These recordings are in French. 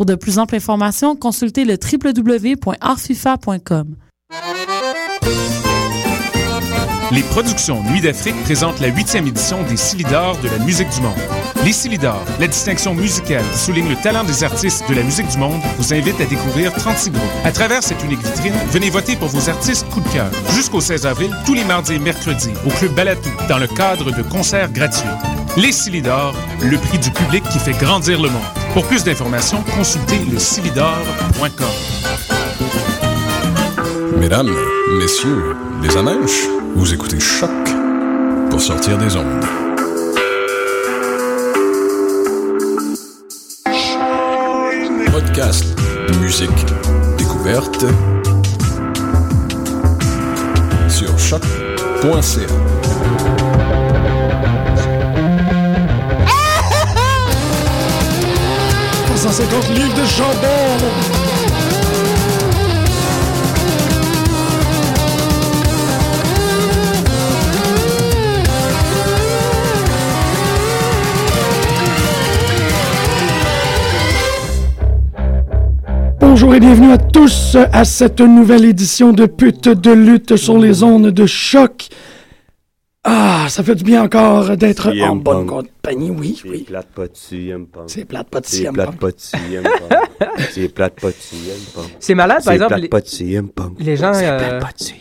Pour de plus amples informations, consultez le www.artfifa.com. Les productions Nuit d'Afrique présentent la huitième édition des Silidors de la musique du monde. Les Silidors, la distinction musicale qui souligne le talent des artistes de la musique du monde, vous invite à découvrir 36 groupes. À travers cette unique vitrine, venez voter pour vos artistes coup de cœur. Jusqu'au 16 avril, tous les mardis et mercredis, au Club Balatou, dans le cadre de concerts gratuits. Les Silidors, le prix du public qui fait grandir le monde. Pour plus d'informations, consultez le Mesdames, messieurs, les amèches, vous écoutez Choc pour sortir des ondes. Podcast, musique, découverte sur choc.ca. livres de jambon. Bonjour et bienvenue à tous à cette nouvelle édition de Pute de lutte sur les ondes de choc. Ça fait du bien encore d'être en bonne compagnie, oui, oui. C'est plate Punk. C'est plate pas de C'est plate Punk. C'est plate Punk. C'est malade, par C'est exemple. plate de CM Punk. Les gens C'est euh, plate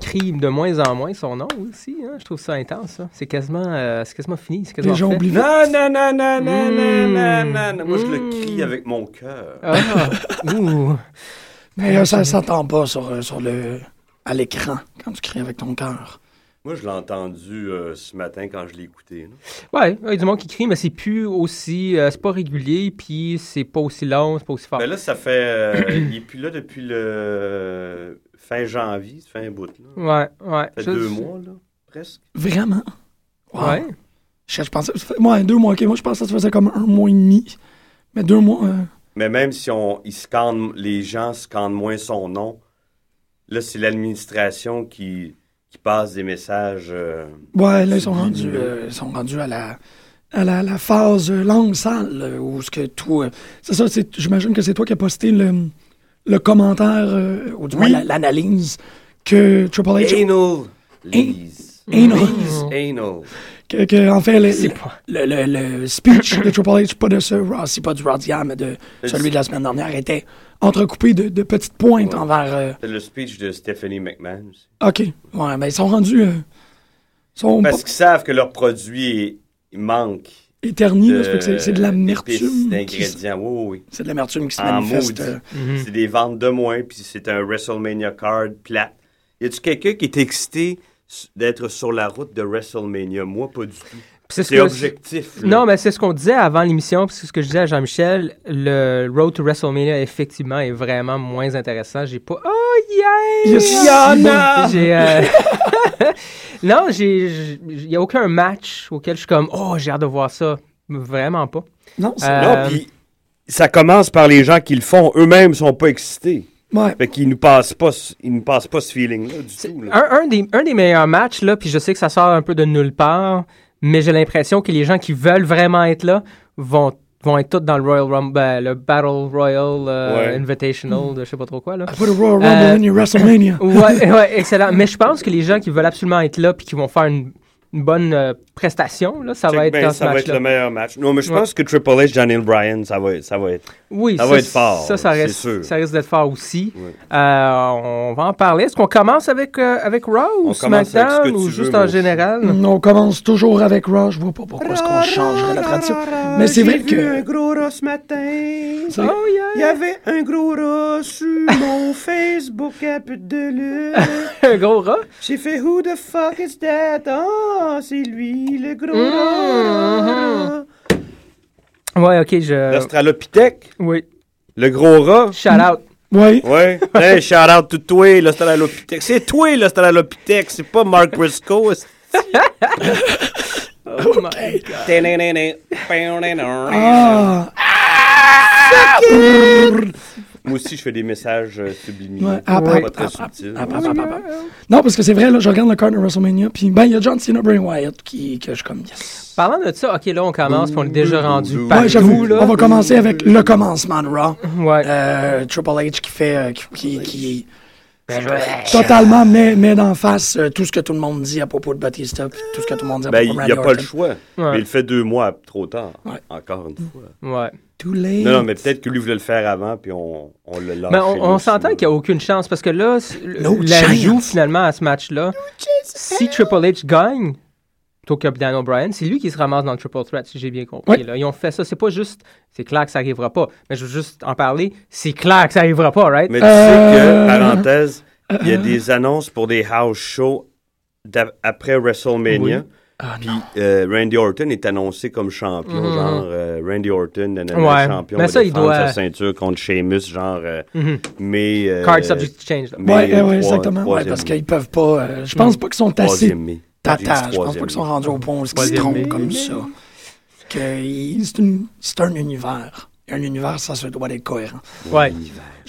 crient de moins en moins son nom aussi. hein. Je trouve ça intense. ça. C'est quasiment, euh, c'est quasiment fini. C'est quasiment Les gens oublient Non, non, non, non, non, non, non, non. Moi, je le Mm. crie avec mon cœur. Ah, ouh. Mais euh, ça s'entend pas sur, euh, sur le, à l'écran quand tu cries avec ton cœur. Moi, je l'ai entendu euh, ce matin quand je l'ai écouté. Ouais, il y a du monde qui crie, mais c'est plus aussi. euh, c'est pas régulier, puis c'est pas aussi long, c'est pas aussi fort. Mais là, ça fait. euh, il est plus là depuis le fin janvier, un bout. Là. Ouais, ouais. Ça fait Ça, deux mois, là, presque. Vraiment? Wow. Ouais. Je, je pensais, moi, deux mois, ok. Moi, je pensais que ça faisait comme un mois et demi. Mais deux mois, euh, Mais même si on, ils scannent, les gens scannent moins son nom, là, c'est l'administration qui, qui passe des messages. euh, ouais, là, ils sont rendus, euh, ils sont rendus à la, à la, la phase euh, langue sale, euh, où ce que tout, euh, c'est ça, c'est, j'imagine que c'est toi qui as posté le, le commentaire, euh, ou du moins Oui. l'analyse que Triple H, Anal. Lise. Anal. Anal. que, que, en fait, le, C'est le, pas. le, le- le speech de Triple H, pas de ce Raw, c'est pas du Raw mais de celui de la semaine dernière, était entrecoupé de, de petites pointes Ouais. envers, euh, C'est le speech de Stephanie McMahon aussi. OK. Ouais, mais ils sont rendus. euh, sont Parce pas qu'ils savent que leur produit manque. que c'est- de l'amertume. qui D'ingrédients. Oui, oui, oui. C'est de l'amertume qui se En manifeste. euh, Mhm. C'est des ventes de moins, puis c'est un WrestleMania card plate. Y a-tu quelqu'un qui est excité d'être sur la route de WrestleMania? Moi, pas du tout. C'est ce objectif. Non, mais c'est ce qu'on disait avant l'émission, puis c'est ce que je disais à Jean-Michel. Le Road to WrestleMania, effectivement, est vraiment moins intéressant. J'ai pas. Oh, yeah! Yes, Yana! J'ai. euh, non, j'ai. Il n'y a aucun match auquel je suis comme, oh, j'ai hâte de voir ça. Vraiment pas. Non, c'est. Euh, Non, puis ça commence par les gens qui le font. Eux-mêmes sont pas excités. Ouais. Fait qu'ils nous passent pas, nous passent pas ce feeling-là du tout. là. Un, un des, un des meilleurs matchs, là, puis je sais que ça sort un peu de nulle part, mais j'ai l'impression que les gens qui veulent vraiment être là vont, vont être tous dans le Royal Rumble, ben, le Battle Royal euh, Ouais. Invitational, de je sais pas trop quoi, là. I put a Royal Rumble Euh, in your WrestleMania. Ouais, ouais, excellent. Mais je pense que les gens qui veulent absolument être là puis qui vont faire une, une bonne euh, prestation, là, ça Check va être bien, va être match-là. le meilleur match. Non, mais je Ouais. pense que Triple H, Daniel Bryan, ça va être. Ça va être Oui, Ça va être fort, Ça, ça, reste, sûr. ça risque d'être fort aussi. Ouais. Euh, on va en parler. Est-ce qu'on commence avec, euh, avec Raw ou SmackDown ou juste en général? On commence toujours avec Raw. Je vois pas pourquoi est-ce qu'on changerait la tradition. Mais c'est vrai que... gros rat ce matin. Oh yeah! Il y avait un gros rat sur mon Facebook à peu de lutte. Un gros rat? J'ai fait Who the fuck is that? Ah, c'est lui, le gros Mhm. rat. Ouais, ok, je. L'Australopithèque, Oui. le gros rat? Shout out. Oui. Ouais. hey, shout out to toi, l'Australopithèque. C'est toi, l'Australopithèque. C'est pas Mark Briscoe. Oh my God. Ah, Moi aussi, je fais des messages euh, subliminaux. Ouais, ah, pas ah, très ah, subtils. Non, parce que c'est vrai, là, je regarde le card de WrestleMania, puis ben, il y a John Cena, Bray Wyatt, qui, que je comme, yes. Parlant de ça, ok, là, on commence, puis on est déjà rendu partout, Ouais, j'avoue, là. on va commencer avec le commencement de Raw. Ouais. Euh, Triple H qui fait, euh, qui, qui, qui totalement met, met d'en face euh, tout ce que tout le monde dit à propos de Batista, puis tout ce que tout le monde dit à Ben, propos il de n'y Randy a pas le choix. Ouais. Mais il le fait deux mois trop tard. Ouais. Encore une fois. Ouais. Too late. Non, non, mais peut-être que lui voulait le faire avant, puis on, on l'a lâché. Mais on, on là, s'entend qu'il n'y a aucune chance parce que là, No l'ajout chance. finalement à ce match-là, si Triple H gagne, plutôt que Daniel Bryan, c'est lui qui se ramasse dans le Triple Threat, si j'ai bien compris. Oui. là. Ils ont fait ça. C'est pas juste, c'est clair que ça arrivera pas. Mais je veux juste en parler. C'est clair que ça arrivera pas, right? Mais tu Euh, sais que, parenthèse, il y a des annonces pour des house shows après WrestleMania. Oui. Ah, Puis euh, Randy Orton est annoncé comme champion, Mhm. genre euh, Randy Orton, nanana, Ouais. champion, Mais ça, il doit- sa ceinture contre Sheamus, genre, euh, Mhm. mais... euh, Card subject to change. là. mais, Ouais, ouais, exactement. Ouais, parce qu'ils peuvent pas. euh, je pense pas qu'ils sont assez tata. Je pense pas qu'ils sont rendus au point où ils se trompent mai. comme ça. Que c'est un univers. Et un univers, ça se doit être cohérent. Ouais.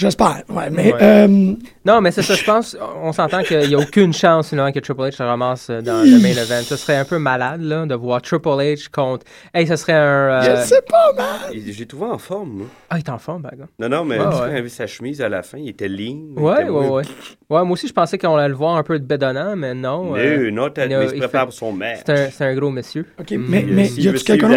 J'espère. Ouais, mais Ouais. euh, Non, mais c'est ça, je pense, on s'entend qu'il n'y a aucune chance finalement que Triple H se ramasse euh, dans le main event. Ce serait un peu malade, là, de voir Triple H contre. Hey, ce serait un. euh, je sais pas, man. J'ai trouvé en forme, moi. Ah, il est en forme, par exemple. Non, non, mais quand il avait sa chemise à la fin, il était lean. Ouais, était ouais, ouais. Ouais, moi aussi, je pensais qu'on allait le voir un peu de bédonnant, mais non. euh, Non, non, t'as- il se prépare fait- pour son match. c'est un, gros monsieur. OK, Mm. mais, mais y a-tu quelqu'un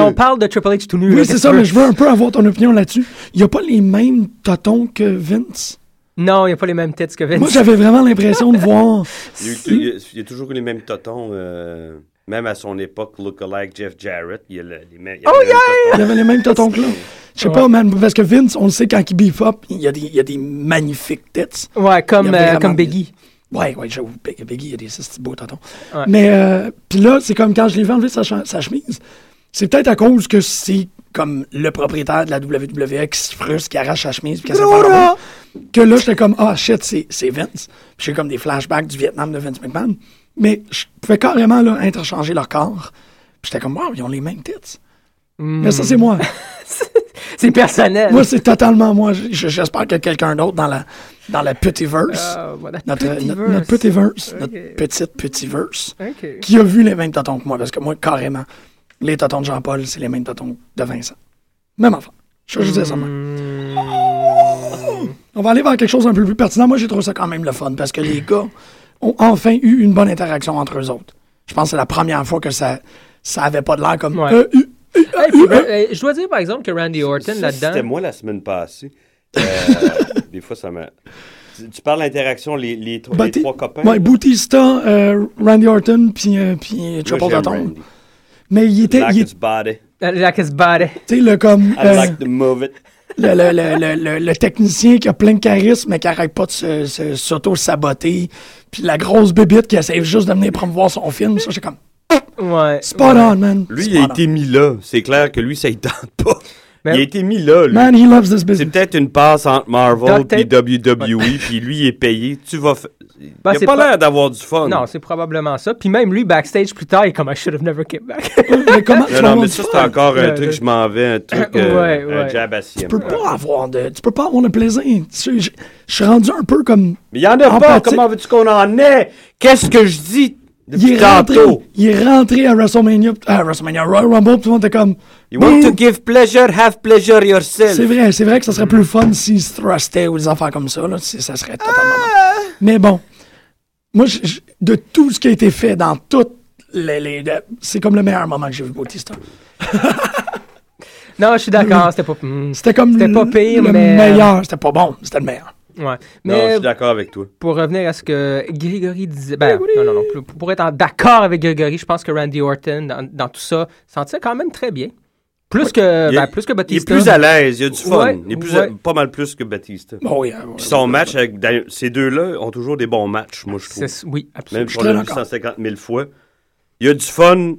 on parle de Triple H tout nu. Oui, c'est ça, mais je veux un peu avoir ton opinion là-dessus. Il n'y a pas les mêmes totons que Vince? Non, il n'y a pas les mêmes têtes que Vince. Moi, j'avais vraiment l'impression de voir. Il y a toujours eu les mêmes totons, euh, même à son époque, look-alike Jeff Jarrett. Il y a le- les mêmes, Oh, Il avait les mêmes totons que là. Je sais pas, man, parce que Vince, on le sait, quand il beef up, il y a des, il y a des magnifiques têtes. Ouais, comme, euh, comme Biggie. Ouais, ouais, j'avoue, Big- Biggie, il y a des petits beaux. Ouais. Mais, euh, puis là, c'est comme quand je l'ai vu enlever sa, chemise. C'est peut-être à cause que c'est comme le propriétaire de la WWE qui se frustre, qui arrache sa chemise, puis qui que là, j'étais comme, ah, shit, c'est c'est Vince. Puis j'ai comme des flashbacks du Vietnam de Vince McMahon. Mais je pouvais carrément, là, interchanger leur corps. Puis j'étais comme, wow, ils ont les mêmes tits. Mais ça, c'est moi. C'est personnel. Moi, c'est totalement moi. J'espère que quelqu'un d'autre dans la, dans la petite verse, Ah, voilà. notre, Petit notre, verse. notre petit verse, Ok. notre petite petit verse, Ok. qui a vu les mêmes totons que moi, parce que moi, carrément, les totons de Jean-Paul, c'est les mêmes totons de Vincent. Même enfant. Je juste dire ça. Hmm. On va aller vers quelque chose un peu plus pertinent. Moi, j'ai trouvé ça quand même le fun, parce que les gars ont enfin eu une bonne interaction entre eux autres. Je pense que c'est la première fois que ça, ça avait pas de l'air comme. Ouais. euh, euh, euh, Hey, puis, euh, euh, je dois dire, par exemple, que Randy Orton, Ça, C'était là-dedans. moi la semaine passée. Euh, des fois, ça m'a. Tu, tu parles d'interaction, les, les, tro- les Bati- trois copains. Ouais, Bautista, euh, Randy Orton, puis euh, puis Triple. Mais il était, Like il his body. Like his body. était le comme I euh, like to move it. Le, le, le, le, technicien qui a plein de charisme mais qui arrête pas de s'auto-saboter. Puis la grosse bébite qui essaie juste de venir promouvoir son film. Ça, j'ai comme Ouais. spot ouais. on, man. Lui, Spot il a on. été mis là. C'est clair que lui, ça ne tente pas. Mais- Il a été mis là, lui. Man, he loves this C'est business. peut-être une passe entre Marvel et WWE, puis lui il est payé. Tu vas. fa- Ben, il c'est a pas l'air d'avoir du fun. Non, c'est probablement ça. Puis même lui, backstage plus tard, il est comme I should have never came back. mais comment tu Non, mais ça, c'est encore un truc, je m'en vais, un truc, euh, Ouais, un ouais. jab à Tu peux pas avoir de, tu peux pas avoir de plaisir. Tu- Je je suis rendu un peu comme, Mais il y en a pas, comment veux-tu qu'on en ait? Qu'est-ce que je dis? Il depuis est rentré, tantôt? il est rentré à WrestleMania, à WrestleMania, Royal Rumble, tout le monde était comme, You want to give pleasure, have pleasure yourself. C'est vrai, c'est vrai que ça serait plus fun s'il se thrustait ou des affaires comme ça. Là, C'est- ça serait totalement. Ah! bon. Mais bon, moi, je- je- de tout ce qui a été fait dans toutes les. les- c'est comme le meilleur moment que j'ai vu Bautista. Non, je suis d'accord, c'était pas. hmm, C'était comme C'était pas le- pire, le mais- meilleur. C'était pas bon, c'était le meilleur. Ouais. Non, je Mais suis d'accord avec toi. pour revenir à ce que Grégory disait. Ben, non, non, non. Pour, pour être d'accord avec Grégory, je pense que Randy Orton, dans, dans tout ça, s'en tire quand même très bien. Plus que, ben, plus que Il est Batista. plus à l'aise, il y a du fun. Ouais, il est plus ouais. pas mal plus que Batista. Bon, oui, Puis son match avec Daniel- ces deux-là ont toujours des bons matchs, moi je trouve. Oui, Même absolument. si Je on l'a vu d'accord. 150 000 fois. Il y a du fun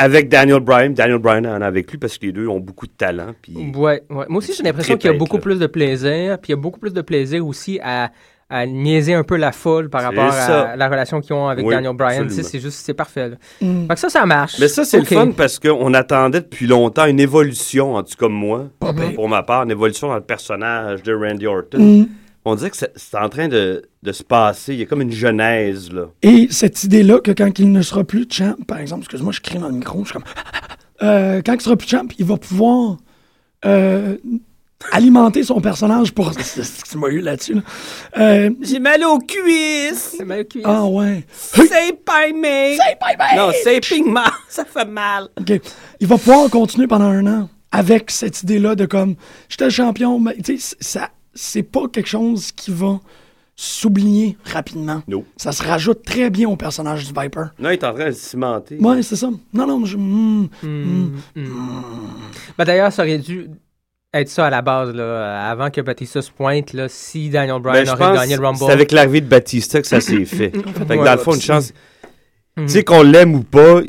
avec Daniel Bryan. Daniel Bryan en a avec lui parce que les deux ont beaucoup de talent. Puis Ouais, ouais. Moi aussi, j'ai l'impression qu'il y a beaucoup là. plus de plaisir, puis il y a beaucoup plus de plaisir aussi à, à niaiser un peu la foule par rapport ça. à la relation qu'ils ont avec Oui, Daniel Bryan. Tu sais, absolument. C'est juste, c'est parfait. là. Mm. Fait que ça, ça marche. Mais ça, c'est Ok. le fun parce qu'on attendait depuis longtemps une évolution, en tout cas moi, pire. pour ma part, une évolution dans le personnage de Randy Orton. Mm. On dirait que c'est en train de, de se passer. Il y a comme une genèse, là. Et cette idée-là que quand il ne sera plus champ, par exemple, excuse-moi, je crie dans le micro, je suis comme. Euh, quand il sera plus champ, il va pouvoir euh, alimenter son personnage pour. C'est ce que tu m'as eu là-dessus. là. Euh, J'ai mal aux cuisses! C'est mal cuit. ah ouais. C'est pas aimé! C'est pas bien. Non, c'est pigment! Ça fait mal! OK. Il va pouvoir continuer pendant un an avec cette idée-là de comme, j'étais champion, mais tu sais, ça, c'est pas quelque chose qui va s'oublier rapidement. Non. Ça se rajoute très bien au personnage du Viper. Non, il est en train de se cimenter. Ouais, c'est ça. Non, non, je. hmm, Hmm, hmm. Ben, D'ailleurs, ça aurait dû être ça à la base, là, avant que Batista se pointe, là, si Daniel Bryan Ben, aurait gagné le Rumble. c'est avec l'arrivée de Batista que ça s'est fait. fait que Ouais, dans le fond, une chance. Tu sais, qu'on l'aime ou pas,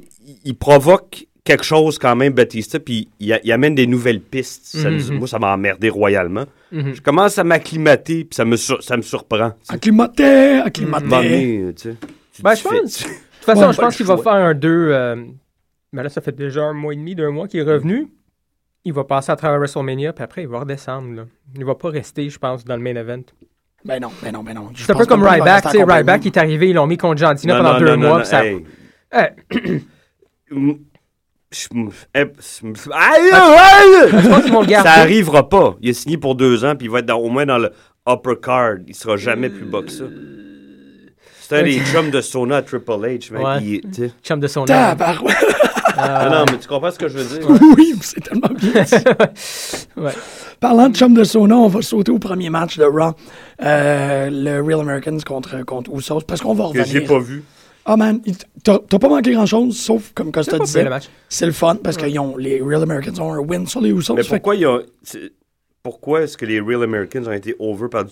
il provoque quelque chose quand même, Batista, puis il, a- il amène des nouvelles pistes. Ça Mhm. moi, ça m'a emmerdé royalement. Mhm. Je commence à m'acclimater, puis ça me, sur- ça me surprend. Acclimaté. donné, tu sais, tu Ben, je pense. De toute façon, Ouais, je pense qu'il va faire un 2. mais là, ça fait déjà un mois et demi, deux mois qu'il est revenu. Il va passer à travers WrestleMania, puis après, il va redescendre. Là. Il va pas rester, je pense, dans le main event. Ben non, ben non, ben non. Je C'est un peu comme Ryback. Ryback, il est arrivé, ils l'ont mis contre John Cena Non, pendant non, deux non, mois. non, puis ça... hey. Ça arrivera pas. Il est signé pour deux ans, puis il va être dans- au moins dans le upper card. Il sera jamais plus bas que ça. C'est un des chums de Sona à Triple H, mec. Ouais. Il-. Chum de son âme. Tabarouette. Ah non, mais tu comprends ce que je veux dire? Oui, c'est tellement bien dit. Ouais. Parlant de chum de sauna, on va sauter au premier match de Raw. Euh, le Real Americans contre, contre Usos, parce qu'on va Que j'ai revenir. pas vu. Ah man, il- t'as t'as pas manqué grand-chose, sauf, comme Costa disait, c'est le fun, parce que ils ont- les Real Americans ont un win sur les Usos. Mais fait pourquoi c'est- Pourquoi est-ce que les Real Americans ont été over par du.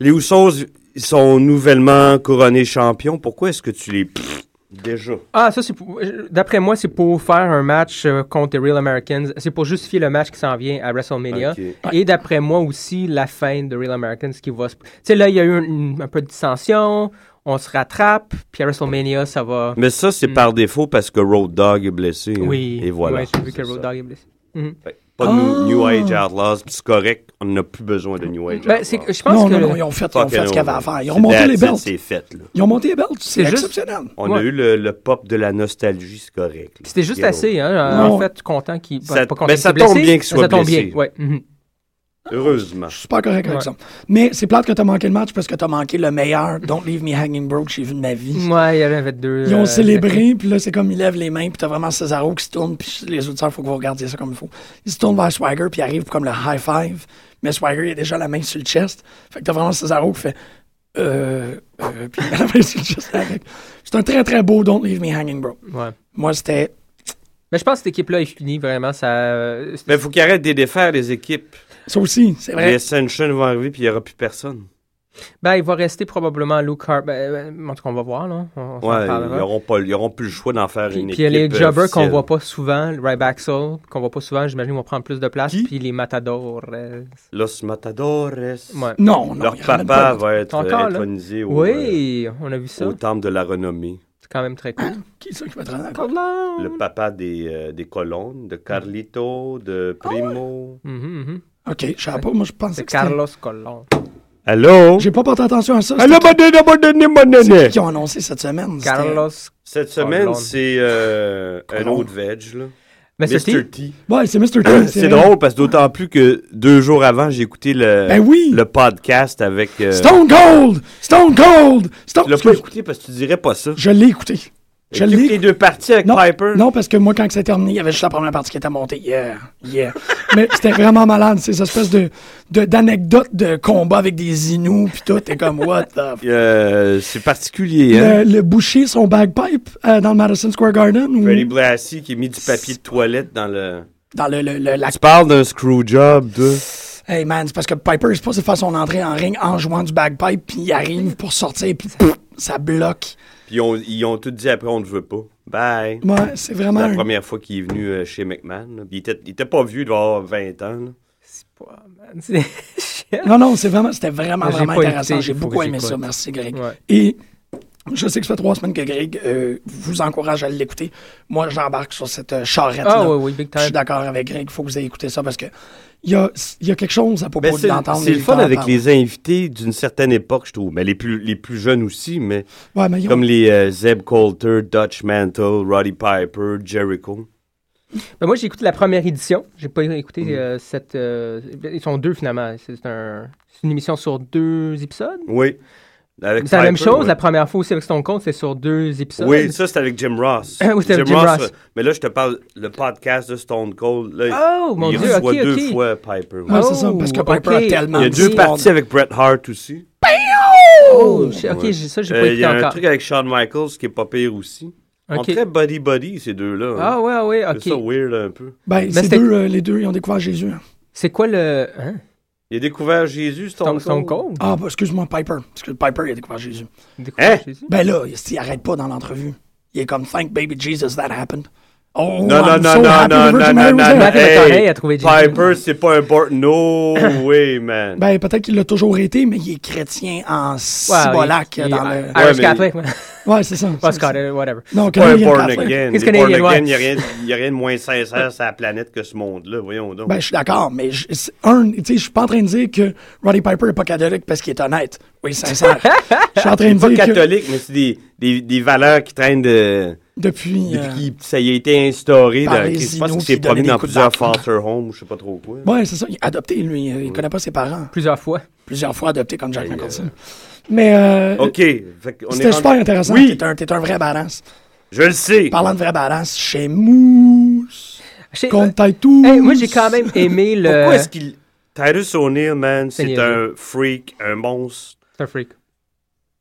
Les Usos ils sont nouvellement couronnés champions. Pourquoi est-ce que tu les. Pff, déjà? Ah, ça, c'est pour- euh, D'après moi, c'est pour faire un match euh, contre les Real Americans. C'est pour justifier le match qui s'en vient à WrestleMania. Et d'après moi aussi, la fin de Real Americans qui va se. Tu sais, là, il y a eu un peu de dissension. On se rattrape. Puis à WrestleMania, ça va. Mais ça, c'est Mm. par défaut parce que Road Dogg est blessé. hein. Oui. Et voilà. Ouais, j'ai vu que Road ça. Dogg est blessé. Fait que Pas de New, Ah. New Age Outlaws, puis c'est correct. On n'a plus besoin de New Age Ben, Outlaws. je pense non, que. non, non, ils ont fait, ils ont Fucking fait ce qu'ils avaient à over. faire. Ils ont monté les belts. C'est fait, là. Ils ont monté les belts, c'est C'est juste- exceptionnel. On Ouais. a eu le, le pop de la nostalgie, c'est correct. C'était juste assez, hein. En fait, content qu'il. Ça- pas content ben, qu'il ça soit blessé, tombe bien qu'il mais soit Ça tombe blessé. bien, ouais. mhm. Heureusement. Je suis super correct avec Ouais. ça. Mais c'est plate que t'as manqué le match parce que t'as manqué le meilleur Don't Leave Me Hanging Broke que j'ai vu de ma vie. Ouais, il y en avait deux. Ils ont euh, célébré, puis là, c'est comme ils lèvent les mains, puis t'as vraiment Cesaro qui se tourne, puis les auditeurs, il faut que vous regardiez ça comme il faut. Il se tourne vers Swagger, puis il arrive comme le high five, mais Swagger, il a déjà la main sur le chest. Fait que t'as vraiment Cesaro qui fait euh, euh, puis il a la main sur le chest avec. C'est un très très beau Don't Leave Me Hanging Bro. Ouais. Moi, c'était. Mais je pense que cette équipe-là est finie, vraiment. Ça... euh, Mais il faut qu'ils arrêtent de défaire les équipes. Ça aussi, c'est Les vrai. Ascension vont arriver, puis il n'y aura plus personne. Ben, il va rester probablement Luke Harper. Ben, ben, en tout cas, on va voir, là. On, Ouais, ils n'auront pas, ils plus le choix d'en faire Puis, une puis il y a équipe. les jobbers qu'on officielle. voit pas souvent, Ryback Soul, qu'on voit pas souvent, j'imagine qu'ils vont prendre plus de place. Qui? Puis les Matadors. euh, Los Matadores. Ouais. Non, non. Leur papa va être Encore, euh, intronisé au, euh, Oui, on a vu ça. au temple de la renommée. C'est quand même très cool. Qui c'est qui va te rendre Colon. Le papa des, euh, des colonnes, de Carlito, de Primo. Mhm, mhm. Ok, je savais pas. Moi, je pensais C'est que c'était. Carlos Colon. Allô? J'ai pas porté attention à ça. Allô, C'était bonne année, bonne année, bonne qui- année. c'est qui ont annoncé cette semaine? C'était- Carlos. Cette semaine, c'est euh, un autre veg, là. Mr. T. T. Ouais, c'est Mr. T. C'est vrai. drôle parce que d'autant plus que deux jours avant, j'ai écouté le, Ben oui! le podcast avec. euh, Stone Cold! Stone Cold! Stone Tu l'as pas écouté parce que tu dirais pas ça. Je l'ai écouté. Je les deux parties avec Non, Piper. non, parce que moi, quand c'est terminé, il y avait juste la première partie qui était montée. Yeah, yeah. Mais c'était vraiment malade, ces espèces de, de, d'anecdotes de combat avec des Inuits, puis tout. T'es comme, what the Euh, c'est particulier, hein? le, le boucher, son bagpipe euh, dans le Madison Square Garden. ou? Freddie Blassie qui a mis du papier de toilette dans le... dans le, le, le- la Tu parles d'un screw job, de... Hey man, c'est parce que Piper est supposé faire son entrée en ring en jouant du bagpipe, puis il arrive pour sortir, puis ça bloque. Puis ils ont, ils ont tout dit après, on ne veut pas. Bye. Ouais, c'est C'est vraiment. la un- première fois qu'il est venu euh, chez McMahon. là. Puis il, était, il était pas vieux, il doit avoir 20 ans. là. Ouais, man, c'est- Non, non, c'est vraiment, c'était vraiment, J'ai vraiment pas intéressant. J'ai beaucoup aimé j'écoute. ça. Merci, Greg. Ouais. Et je sais que ça fait trois semaines que Greg euh, vous encourage à l'écouter. Moi, j'embarque sur cette euh, charrette-là. Ah oui, oui, big Je suis time. d'accord avec Greg. Il faut que vous ayez écouté ça parce que il y a, il y a quelque chose à propos Ben, c'est d'entendre. c'est le fun avec les invités d'une certaine époque, je trouve. Mais les plus, les plus jeunes aussi, mais Ouais, mais ils ont- comme les euh, Zeb Coulter, Dutch Mantle, Roddy Piper, Jericho. Ben, moi, j'ai écouté la première édition. J'ai pas écouté Mm. euh, cette. euh, ils sont deux finalement. C'est un, c'est une émission sur deux épisodes? Oui. Avec C'est la même chose. ouais. La première fois aussi avec Stone Cold, c'est sur deux épisodes. Oui, ça c'était avec Jim Ross. Oui, c'était avec Jim Ross. euh, mais là, je te parle le podcast de Stone Cold. Là, Oh, mon il Dieu, reçoit ok, deux ok. fois Piper. ouais. Ouais, c'est ça, parce que Oh, Piper ok. a tellement Il y a de deux parties avec Bret Hart aussi. Oh, j'ai- ok, Ouais. j'ai- ça, j'ai Euh, pas Il y écouté a un encore. truc avec Shawn Michaels qui est pas pire aussi. On Ok. très buddy-buddy, ces deux-là. hein. Ah, ouais, ah, ouais, C'est ça ok. weird un peu. Ben, c'était- deux, euh, les deux, ils ont découvert Jésus. hein. C'est quoi le. Hein? Il a découvert Jésus, Stone, Stone, Cold. Cold? Ah, bah, excuse-moi, Piper. Parce que Piper, il a découvert Jésus. Découvert Hein? Jésus? Ben là, il, il arrête pas dans l'entrevue. Il est comme, thank baby Jesus that happened. Oh, Non, non, I'm non, so non, happy non, non, non, non, Hey, Jésus. Piper, c'est pas important. No way, man. Ben, peut-être qu'il l'a toujours été, mais il est chrétien en cibolac il- il- dans le... Irish Ouais, mais- Catholic. ouais. Ouais, c'est ça. Pas Scottish, whatever. Non, pas un born Catholic. again. Les born again, ouais? il n'y a, rien- il y a rien de moins sincère sur la planète que ce monde-là. Voyons donc. Ben, je suis d'accord, mais je, un, tu sais, je suis pas en train de dire que Roddy Piper est pas catholique parce qu'il est honnête. Oui, sincère. Je suis en train de pas dire que catholique, mais c'est des, des, des valeurs qui traînent de. Depuis... Depuis euh, qu'il- ça y a été instauré. Dans, les je pense qu'il s'est donnaient dans plusieurs foster homes ou je sais pas trop quoi. Ouais, c'est ça. Il est adopté, lui. euh, Il connaît pas ses parents. Plusieurs fois. Plusieurs fois adopté comme Jack Nicholson. Mais euh, OK. C'était rendu- super intéressant. Oui, T'es un, t'es un vrai badass. je le sais. Parlant de vrai badass, chez Mousse, J'ai- contre. Hey, moi, j'ai quand même aimé le. Pourquoi est-ce qu'il. Titus O'Neill, man, C'est un freak, un monstre? C'est un freak.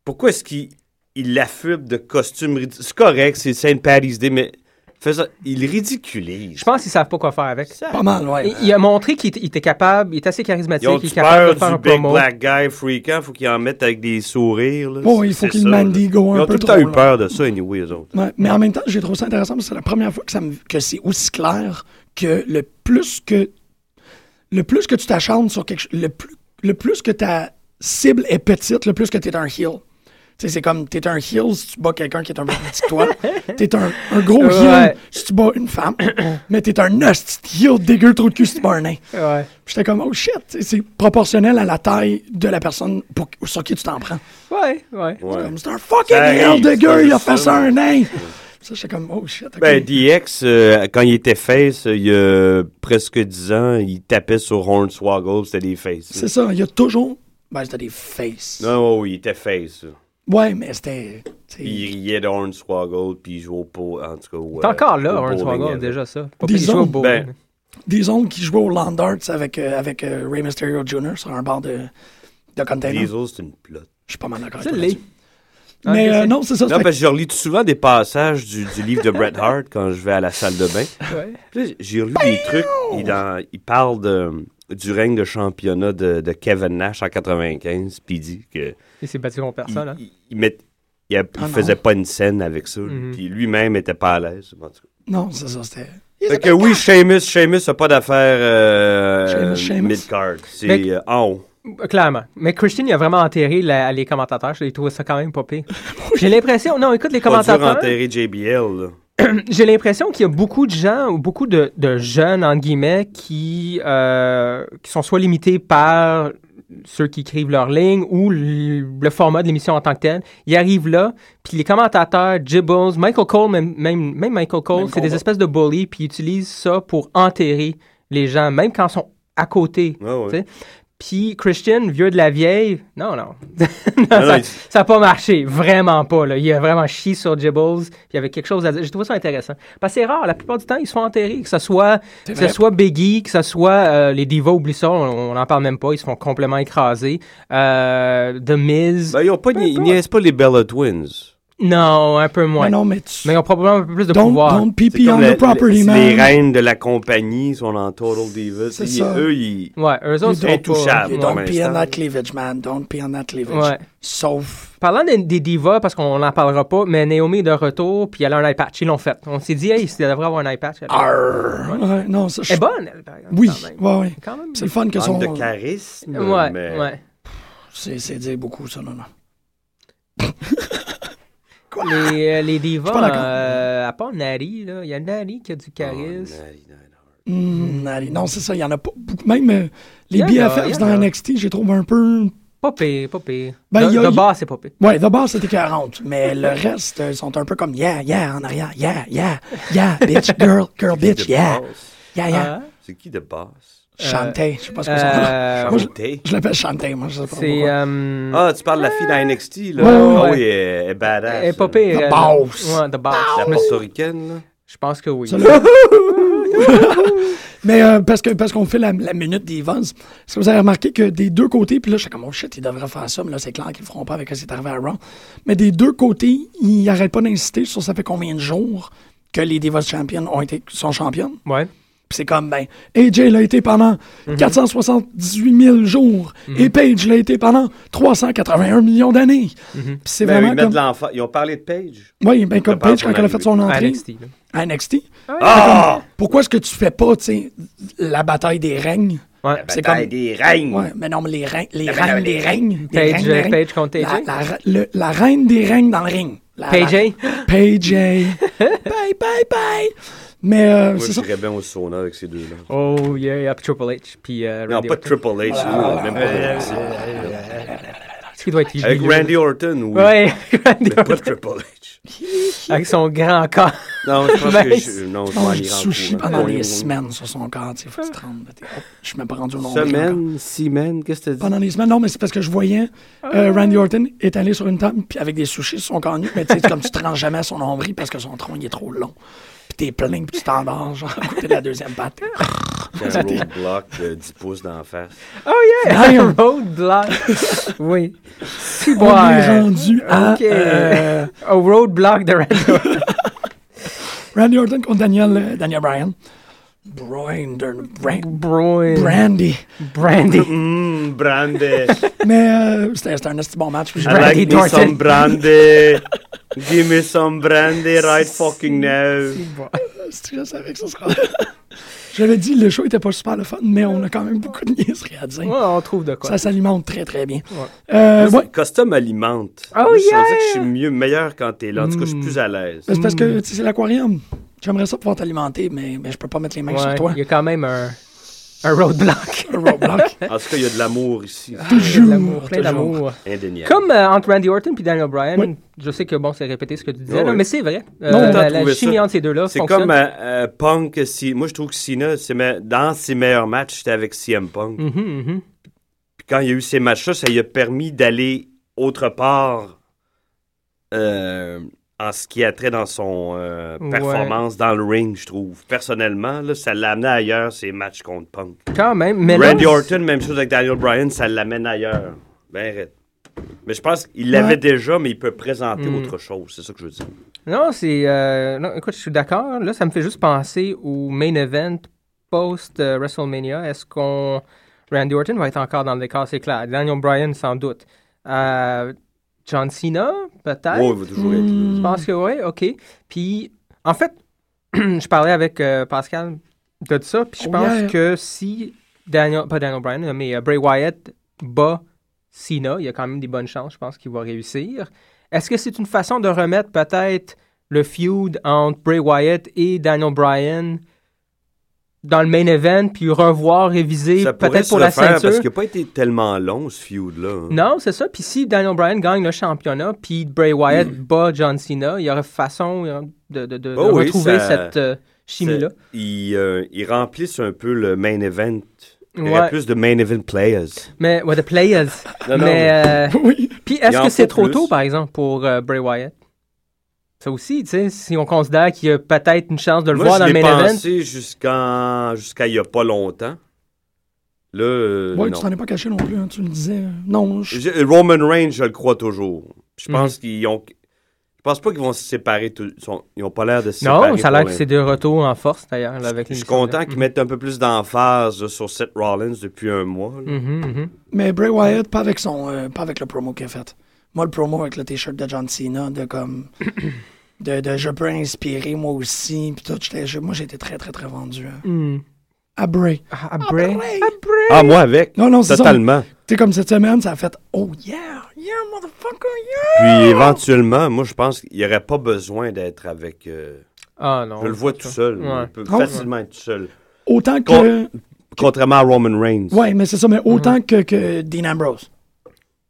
Pourquoi est-ce qu'il il l'affuble de costumes ridicules? C'est correct, c'est Saint Patty's Day, mais fais ça, il ridiculise. Je pense qu'ils savent pas quoi faire avec. Pas mal, ouais. Il, il a montré qu'il était, il était capable, il est assez charismatique, il est capable peur de faire du un big promo. black guy freakant, faut qu'ils en mettent avec des sourires. Là. Bon, il faut qu'il ça, mandigo un Ils ont peu tout le temps eu là. peur de ça, anyway, eux autres. Ouais, mais en même temps, j'ai trouvé ça intéressant parce que c'est la première fois que, ça me- que c'est aussi clair que le plus que le plus que tu t'acharnes sur quelque chose, le plus, le plus que ta cible est petite, le plus que tu es un heel. Tu sais, c'est comme, t'es un heel si tu bats quelqu'un qui est un peu petit que toi. T'es un, un gros heel Ouais. si tu bats une femme. mais t'es un hostie heel dégueu trou de cul si tu bats un nain. Ouais. Puis J'étais comme, oh shit, c'est proportionnel à la taille de la personne pour, sur qui tu t'en prends. Ouais, ouais. C'est un fucking heel dégueu, il a fait ça à un nain. Ça, j'étais comme, oh shit. Ben, DX, euh, quand il était face, euh, il y a presque 10 ans, il tapait sur Hornswoggle, c'était des faces. C'est ça, il y a toujours. Ben, c'était des faces. Non, oui, il était face. Ouais, mais c'était. Puis il riait de Hornswoggle, puis il jouait au pot, en tout cas. au, T'es encore là, avec. déjà ça. Pas au bowling. ben, Des ondes qui jouaient au Land Arts avec, euh, avec euh, Ray Mysterio Jr. sur un bar de, de container. Diesel, c'est une plotte. Je suis pas mal d'accord avec toi. là-dessus. Mais Ah, euh, non, c'est ça. Non, parce que je relis tout souvent des passages du, du livre de Bret Hart quand je vais à la salle de bain. Ouais. J'ai relu des trucs. Il, dans- il parle de, du règne de championnat de, de Kevin Nash en 95, puis il dit que Il s'est battu contre il, personne. hein? il, il met- il a- il Ah faisait pas une scène avec ça. Mhm. Puis lui-même était pas à l'aise. en tout cas. Non, c'est ça, c'était. Fait que oui, Seamus, Seamus n'a pas d'affaire euh, mid-card. C'est euh, en haut. Euh, Clairement. Mais Christian, il a vraiment enterré la- les commentateurs. J'ai trouvé ça quand même pas pire. J'ai l'impression, non, écoute, les Pas dur commentateurs, enterrer JBL. là. j'ai l'impression qu'il y a beaucoup de gens ou beaucoup de, de jeunes, entre guillemets, qui, euh, qui sont soit limités par ceux qui écrivent leur ligne ou le, format de l'émission en tant que tel. Ils arrivent là, puis les commentateurs, Gibbles, Michael Cole, même, même, même Michael Cole, c'est des espèces de bullies, puis ils utilisent ça pour enterrer les gens, même quand ils sont à côté. Ouais. Puis Christian, vieux de la vieille, non, non. Non, Non, ça n'a pas marché. Vraiment pas. Là. Il a vraiment chié sur Gibbles. Puis il y avait quelque chose à dire. J'ai trouvé ça intéressant. Parce que c'est rare. La plupart du temps, ils se font enterrer. Que ce soit, que ce soit Biggie, que ce soit euh, les Divas, oublie ça, on n'en parle même pas. Ils se font complètement écraser. Euh, The Miz. Ben, ils ont pas, ni- ils niaisent pas les Bella Twins. Non, un peu moins. Mais Mais, non, mais tu... ils ont probablement un peu plus de don't, pouvoir. don't comme on the property, man. les reines de la compagnie sont en Total Divas. C'est ça. Eux, ils... Ouais, eux autres sont Intouchables. Pas- don't pee on that cleavage, man. Don't pee on that cleavage. Ouais. Sauf... Parlant des, des divas, parce qu'on n'en parlera pas, mais Naomi est de retour, puis elle a un patch. Ils l'ont fait. On s'est dit, hey, elle devrait avoir un patch. Elle. Ouais, non, ça... je- elle est bonne, elle, par exemple, Oui, quand même. ouais, ouais. Quand même. C'est le fun que son... De charisme. Ouais, mais... ouais. C'est c'est dire beaucoup, ça, non, non. Les, euh, les Je divas, euh, à part Nari, là, il y a Nari qui a du Oh, charisme. Nari, Nari. Hmm, allez, non, c'est ça, il y en a pas beaucoup. Même euh, les Il y en a, il y BFFs en dans. NXT, j'ai trouvé un peu... Pas pire, pas pire. Ben, de, a- de base, c'est pas pire. Ouais, de base, c'était 40, mais le reste, euh, ils sont un peu comme yeah, yeah, en arrière, yeah, yeah, yeah, bitch, girl, girl, bitch, yeah, yeah, yeah. Ah, C'est qui de basse? Shantae, je sais pas ce que c'est. euh, Moi, je- Chanté. Je l'appelle Shantae, moi, je sais pas c'est. euh, Ah, tu parles de la fille dans NXT, là? Ouais, ouais, Ah ouais. oui, elle est badass. elle est pas pire. The boss. Ouais, The boss. La portoricaine, là? Je pense que oui. Mais euh, parce que parce qu'on fait la, la minute des Vans, est-ce que vous avez remarqué que des deux côtés, puis là, je suis comme, oh shit, ils devraient faire ça, mais là, c'est clair qu'ils le feront pas avec ce qui est arrivé à Raw. Mais des deux côtés, ils n'arrêtent pas d'insister sur ça fait combien de jours que les Divas Champions ont été, sont championnes. Ouais. Puis c'est comme, ben, AJ l'a été pendant Mhm. 478 000 jours et Paige l'a été pendant 381 millions d'années. Mhm. Puis c'est Ben, ils vraiment mettent comme... de l'enfant. Ils ont parlé de Paige. Oui, ben comme pour quand elle a fait son À entrée NXT. à NXT, Ah! pourquoi est-ce que tu fais pas, tu sais, la bataille des règnes? Ouais. C'est Bataille comme- des règnes. Ouais, mais non, mais les, reins, les règnes. euh, règnes. Paige contre La, AJ. la, le- la reine des règnes dans le ring. La, la- Paige. Bye, bye, bye. Mais euh, Moi, c'est ça. bien au sauna avec ces deux-là. Oh, yeah, yeah, Triple H. Puis euh, Non, pas Orton. Triple H, là, même pas Ce qui doit être Avec. Randy Orton, oui. Ouais, Randy Mais pas. Triple H. Avec son grand corps. Non, je pense que je, non, je Mange du sushi pendant des semaines sur son corps. tu sais, Faut que tu te rendes. T'es- oh, Je suis même pas rendu au nombre. encore. Semaine, semaine, qu'est-ce que t'as dit? Pendant des semaines. Non, mais c'est parce que je voyais euh, Randy Orton est allé sur une table puis avec des sushis sur son corps nu. Mais tu sais, comme tu te rends jamais à son nombril parce que son tronc il est trop long. Puis t'es plein puis tu t'endors, genre à côté de la deuxième patte. Un roadblock de 10 pouces d'en face. Oh yeah! Damn. Roadblock. oui. Si On est rendu à Ok. euh, Au roadblock de Randy Orton. Randy Orton contre Daniel, euh, Daniel Bryan. Brandon, Bran- Brian. Brandy. Brandy. Mmm, brandy. Mais euh, c'était un assez bon match. j'ai- I Brandy like me some brandy. Give me some brandy right fucking now. Je savais que ça sera. J'avais dit le show était pas super le fun, mais on a quand même beaucoup de niaiseries à dire. Ouais, on trouve de quoi. Ça s'alimente très très bien. Ouais. Euh, ouais. Custom alimente. Oh, Moi, je yeah! sentais que je suis mieux, meilleur quand t'es là. En tout cas, je suis plus à l'aise. C'est parce que tu sais, c'est l'aquarium. J'aimerais ça pouvoir t'alimenter, mais, mais je peux pas mettre les mains sur toi. il y a quand même un, un roadblock. Un roadblock. En tout cas, il y a de l'amour ici. Toujours. L'amour, plein toujours. d'amour. Indéniable. Comme euh, entre Randy Orton et Daniel Bryan, Oui. je sais que bon, c'est répété ce que tu disais, là, mais c'est vrai. Euh, Non, t'as la, la trouvé chimie ça. entre ces deux-là C'est fonctionne. comme euh, euh, Punk, si, moi je trouve que Cena, c'est me- dans ses meilleurs matchs, c'était avec CM Punk. Mhm, mhm. Puis quand il y a eu ces matchs-là, ça lui a permis d'aller autre part euh, en ce qui a trait dans son euh, Ouais. performance dans le ring, je trouve. Personnellement, là, ça l'amenait ailleurs, ces matchs contre Punk. Quand même. Mais là, Randy Orton, même chose avec Daniel Bryan, ça l'amène ailleurs. Ben. Mais je pense qu'il l'avait Ouais. déjà, mais il peut présenter Mm. autre chose. C'est ça que je veux dire. Non, c'est. euh, non, écoute, je suis d'accord. Là, ça me fait juste penser au main event post-WrestleMania. Est-ce qu'on. Randy Orton va être encore dans le décor, c'est clair. Daniel Bryan, sans doute. Euh, John Cena, peut-être? Oh, il va toujours être Je pense que oui, OK. Puis, en fait, je parlais avec euh, Pascal de ça, puis je Oh, pense yeah. que si Daniel, pas Daniel Bryan, mais euh, Bray Wyatt bat Cena, il y a quand même des bonnes chances, je pense qu'il va réussir. Est-ce que c'est une façon de remettre peut-être le feud entre Bray Wyatt et Daniel Bryan dans le main event, puis revoir, réviser, peut-être se pour la ceinture? parce qu'il n'a pas été tellement long, ce feud-là. hein. Non, c'est ça. Puis si Daniel Bryan gagne le championnat, puis Bray Wyatt bat John Cena, il y aurait façon euh, de, de- de- de Oh oui, retrouver ça- cette euh, chimie-là. Ils, euh, ils remplissent un peu le main event Il y aurait Ouais. plus de main event players. Mais, ouais, The Players. Non, non, mais, euh, Oui. puis Il est-ce que c'est trop plus. tôt, par exemple, pour euh, Bray Wyatt? Ça aussi, tu sais, si on considère qu'il y a peut-être une chance de le Moi, voir je dans le main event. pensé jusqu'à il y a pas longtemps. Là, euh, Ouais, non. tu t'en es pas caché non plus, hein, tu le disais. Non, je- Je- Roman Reigns, je le crois toujours. Je Mhm. pense qu'ils ont. Je pense pas qu'ils vont se séparer. tout- ils sont- Ils ont pas l'air de se Non, séparer. ça a l'air que c'est de retour en force, d'ailleurs, avec Je suis content qu'ils mettent un peu plus d'emphase sur Seth Rollins depuis un mois. Mhm, mhm. Mais Bray Wyatt, pas avec son, euh, pas avec le promo qu'il a fait. Moi, le promo avec le t-shirt de John Cena, de comme, de, de je peux inspirer moi aussi, puis tout. je- moi, j'étais très, très, très vendu à, Hmm. à Bray. Ah, Bray. Bray. Moi avec. Non, non, c'est ça. Totalement. Tu sais, comme cette semaine, ça a fait Oh yeah, yeah, motherfucker, yeah. Puis éventuellement, moi, je pense qu'il n'y aurait pas besoin d'être avec. euh, Ah non. je le vois tout seul. Ouais. Il peut Ah ouais. facilement être tout seul. Autant que. Con- Contrairement à Roman Reigns. Ouais, mais c'est ça, mais autant que, que Dean Ambrose.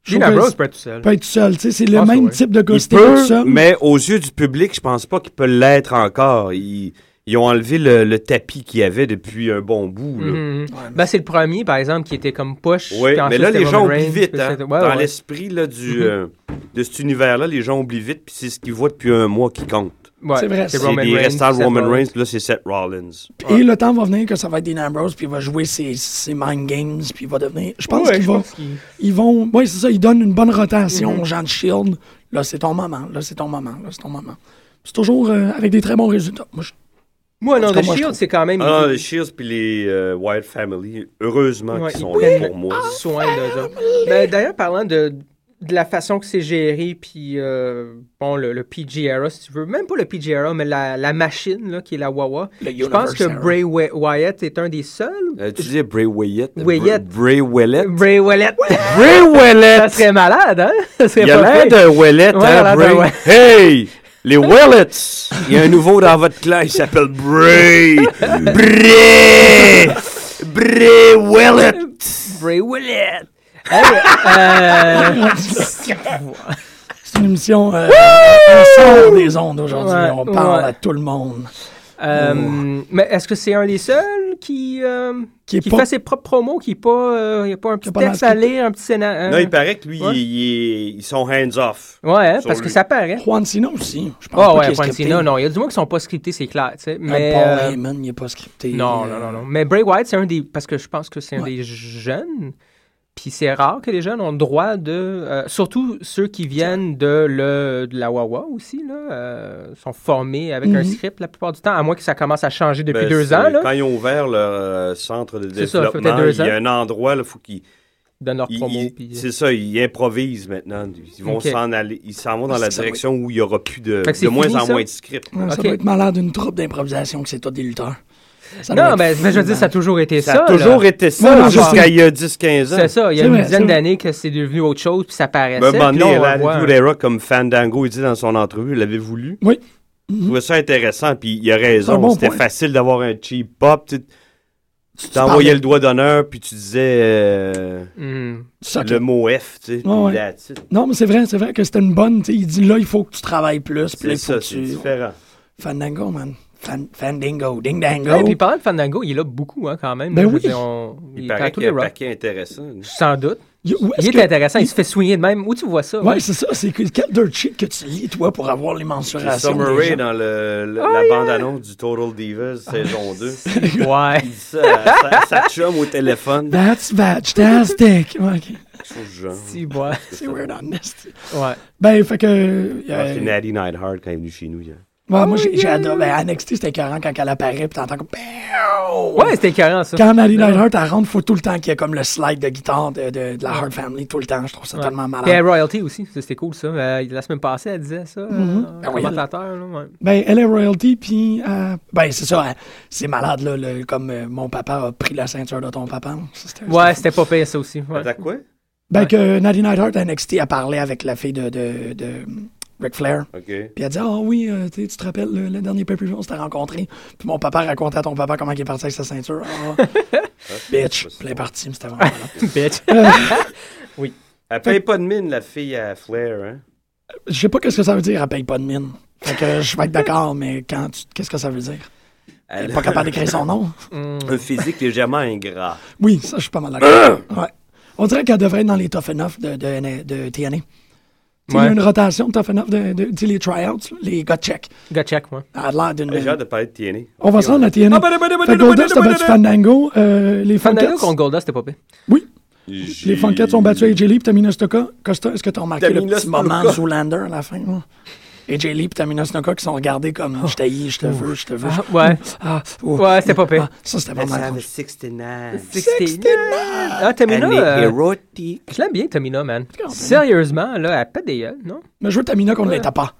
Je Dean Ambrose peut être tout seul. peut être tout seul, tu sais, c'est le Ah, même ouais. type de gars. Il tout seul, mais aux yeux du public, je pense pas qu'il peut l'être encore. Ils, ils ont enlevé le, le tapis qu'il y avait depuis un bon bout. là. Mhm. Ouais, Ben, c'est le premier, par exemple, qui était comme push. Oui, puis mais ensuite, là, c'était les gens Roman oublient Reigns, vite. puis Hein? c'était- ouais, Dans ouais. l'esprit là, du, Mhm. euh, de cet univers-là, les gens oublient vite, puis c'est ce qu'ils voient depuis un mois qui compte. Ouais, C'est vrai, C'est Roman les Reigns, restants de Seth Roman. Reigns, puis là, c'est Seth Rollins. Et le temps va venir que ça va être Dean Ambrose, puis il va jouer ses, ses mind games, puis il va devenir. Je pense Ouais, qu'il- Ils vont. Oui, c'est ça, ils donnent une bonne rotation Mhm. aux gens de Shield. Là, c'est ton moment. Là, c'est ton moment. Là, c'est ton moment. C'est toujours euh, avec des très bons résultats. Moi, je- Moi, non, The Shield, c'est quand même. Ah non, les Shields puis les euh, Wyatt Family, heureusement Ouais, qu'ils ils sont là pour moi. soin de ça. Ben, D'ailleurs, parlant de, de la façon que c'est géré, puis euh, bon, le, le PG era, si tu veux, même pas le PG era, mais la, la machine, là, qui est la Wawa. Le Je pense que. Bray Wy- Wyatt est un des seuls. Euh, tu disais Bray Wyatt. Wyatt. Bray Wyatt. Bray Wyatt. Bray Ça Wyatt. serait malade, hein? Ça serait Il a pas l'air de Wyatt, Ouais, hein, Bray? Hey! Les Wallets! Il y a un nouveau dans votre classe, il s'appelle Bray! Bray! Bray Wyatt! Bray Wyatt. Hey, euh, C'est une émission. Euh, on sort des ondes aujourd'hui. Ouais, on parle ouais. à tout le monde. euh, mais est-ce que c'est un des seuls qui, euh, Qui est qui pas- fait ses propres promos, qui n'est pas, euh, il y a pas un petit pas texte à lire, un petit scénario? Non, il paraît que lui, Ouais. il, il ils sont hands-off. Ouais, hein, parce que ça paraît. Juan Cena aussi. Je pense Ah pas ouais, qu'il est Juan scripté. Cena, non, il y a du moins qui sont pas scriptés, c'est clair, tu sais. Un Mais Paul euh, Heyman, il n'est pas scripté. non, euh, non, non, non. Mais Bray Wyatt, c'est un des, parce que je pense que c'est un Ouais. des jeunes. Puis c'est rare que les jeunes ont le droit de, euh, surtout ceux qui viennent de le de la Wawa aussi là, euh, sont formés avec un Mhm. script la plupart du temps, à moins que ça commence à changer depuis Ben, deux ans là. Quand ils ont ouvert leur euh, centre de ça, ça développement, il y a un endroit, il faut qu'ils Ils donnent leur promo. puis- c'est ça, ils improvisent maintenant. Ils vont s'en aller, ils s'en vont dans la Ça va direction où il y aura plus de, de moins fini, en ça? moins de script. Ouais, Ça Ok. doit être malade d'une troupe d'improvisation que c'est tous des lutteurs. Ça Non, ben, mais je veux dire, ça a toujours été ça. Ça a là. toujours été ça jusqu'à il y a 10-15 ans. C'est ça, il y a une dizaine d'années que c'est devenu autre chose, puis ça paraissait. Ben, Era, comme Fandango, il dit dans son entrevue, il l'avait voulu. Oui. Je trouvais ça intéressant, puis il a raison. bon C'était facile d'avoir un cheap pop. Tu t'envoyais le doigt d'honneur, puis tu disais euh, Mhm. Ça, le mot F, tu sais. Ouais. Non, mais c'est vrai, c'est vrai que c'était une bonne. tu sais, Il dit là, il faut que tu travailles plus. Puis là, C'est ça, c'est tu. différent. Fandango, man. Fan, Fandingo, ding dango. Ouais, puis parlant de Fandango, il est là beaucoup hein, quand même. Ben oui. dire, on- Il est à paraît qu'il y a les un paquet intéressant. Sans doute. Il- Il est que- intéressant, il se fait soigner de même. Où tu vois ça? Ouais, c'est ça. C'est que quel dirt sheet que tu lis, toi, pour avoir les C'est mensurations. Gens. dans le, le- Oh, la yeah. bande-annonce du Total Divas saison 2. Ouais. Il dit ça à sa, sa chum au téléphone. That's fantastic. Ok. Si, ouais. C'est weird honest. Ouais. Ben, fait que. euh, Ah, C'est Natty Nightheart quand il est venu chez nous. hier. Ouais, Oh, moi, j'ai j'ai adoré. Ben, NXT, c'était écœurant quand elle apparaît, puis t'entends comme. Ouais, c'était écœurant, ça. Quand Maddie Nightheart, elle rentre, faut tout le temps qu'il y ait comme le slide de guitare de, de, de la Hard Family, tout le temps. Je trouve ça Ouais. tellement malade. Royalty aussi, c'était cool, ça. Euh, la semaine passée, elle disait ça. Mhm. euh, Ben oui, commentateur, là, ouais. Ben, elle est royalty, puis. euh, ben, c'est ça. elle- C'est malade, là. le- comme euh, mon papa a pris la ceinture de ton papa. Ça, Ouais, c'était c'était pas pire, ça aussi. Ouais. T'as quoi? Ben, Ouais. que Nadie Nightheart à NXT a parlé avec la fille de, de, de Ric Flair. Puis elle dit Ah oui, euh, tu sais, tu te rappelles le, le dernier pay-per-view, on s'était rencontrés? Puis mon papa racontait à ton papa comment il est parti avec sa ceinture. Ah, bitch. Puis elle est partie, mais c'était vraiment. Bitch. Elle paye pas de mine, la fille à Flair, hein? Je sais pas qu'est-ce que ça veut dire, elle paye pas de mine. Fait que je vais être d'accord, mais quand tu... qu'est-ce que ça veut dire? Elle Elle est pas capable d'écrire son nom. Un physique légèrement ingrat. Oui, ça, je suis pas mal d'accord. ouais. On dirait qu'elle devrait être dans les tough enough de, de, de, TNA. Il y a Ouais. une rotation de tough enough de, de, sais, les tryouts, les gars check. Gars check, moi. Elle a l'air d'une. J'ai hâte de parler de TNA. On va se rendre à TNA. Ah, bah, bah, bah, Fait Goldust a battu Fandango. euh, les Fandango Funkets. contre Goldust, c'était pas pire. Oui, J'ai- les Funkets ont battu AJ Lee et Tamina Snuka. Costa, est-ce que tu as remarqué le petit moment. Zoolander à la fin? AJ Lee et Tamina Snuka qui sont regardés comme je t'haïs, je te veux, je te veux. Ah, ouais. Ah, oh. Ouais, c'était pas pire. Ah, ça, c'était a cool. 69. 69. Ah, Tamina, Elle est euh, érotique. je l'aime bien, Tamina, man. Sérieusement, là, elle pète des gueules, non? Mais je veux Tamina qu'on ne les tape pas.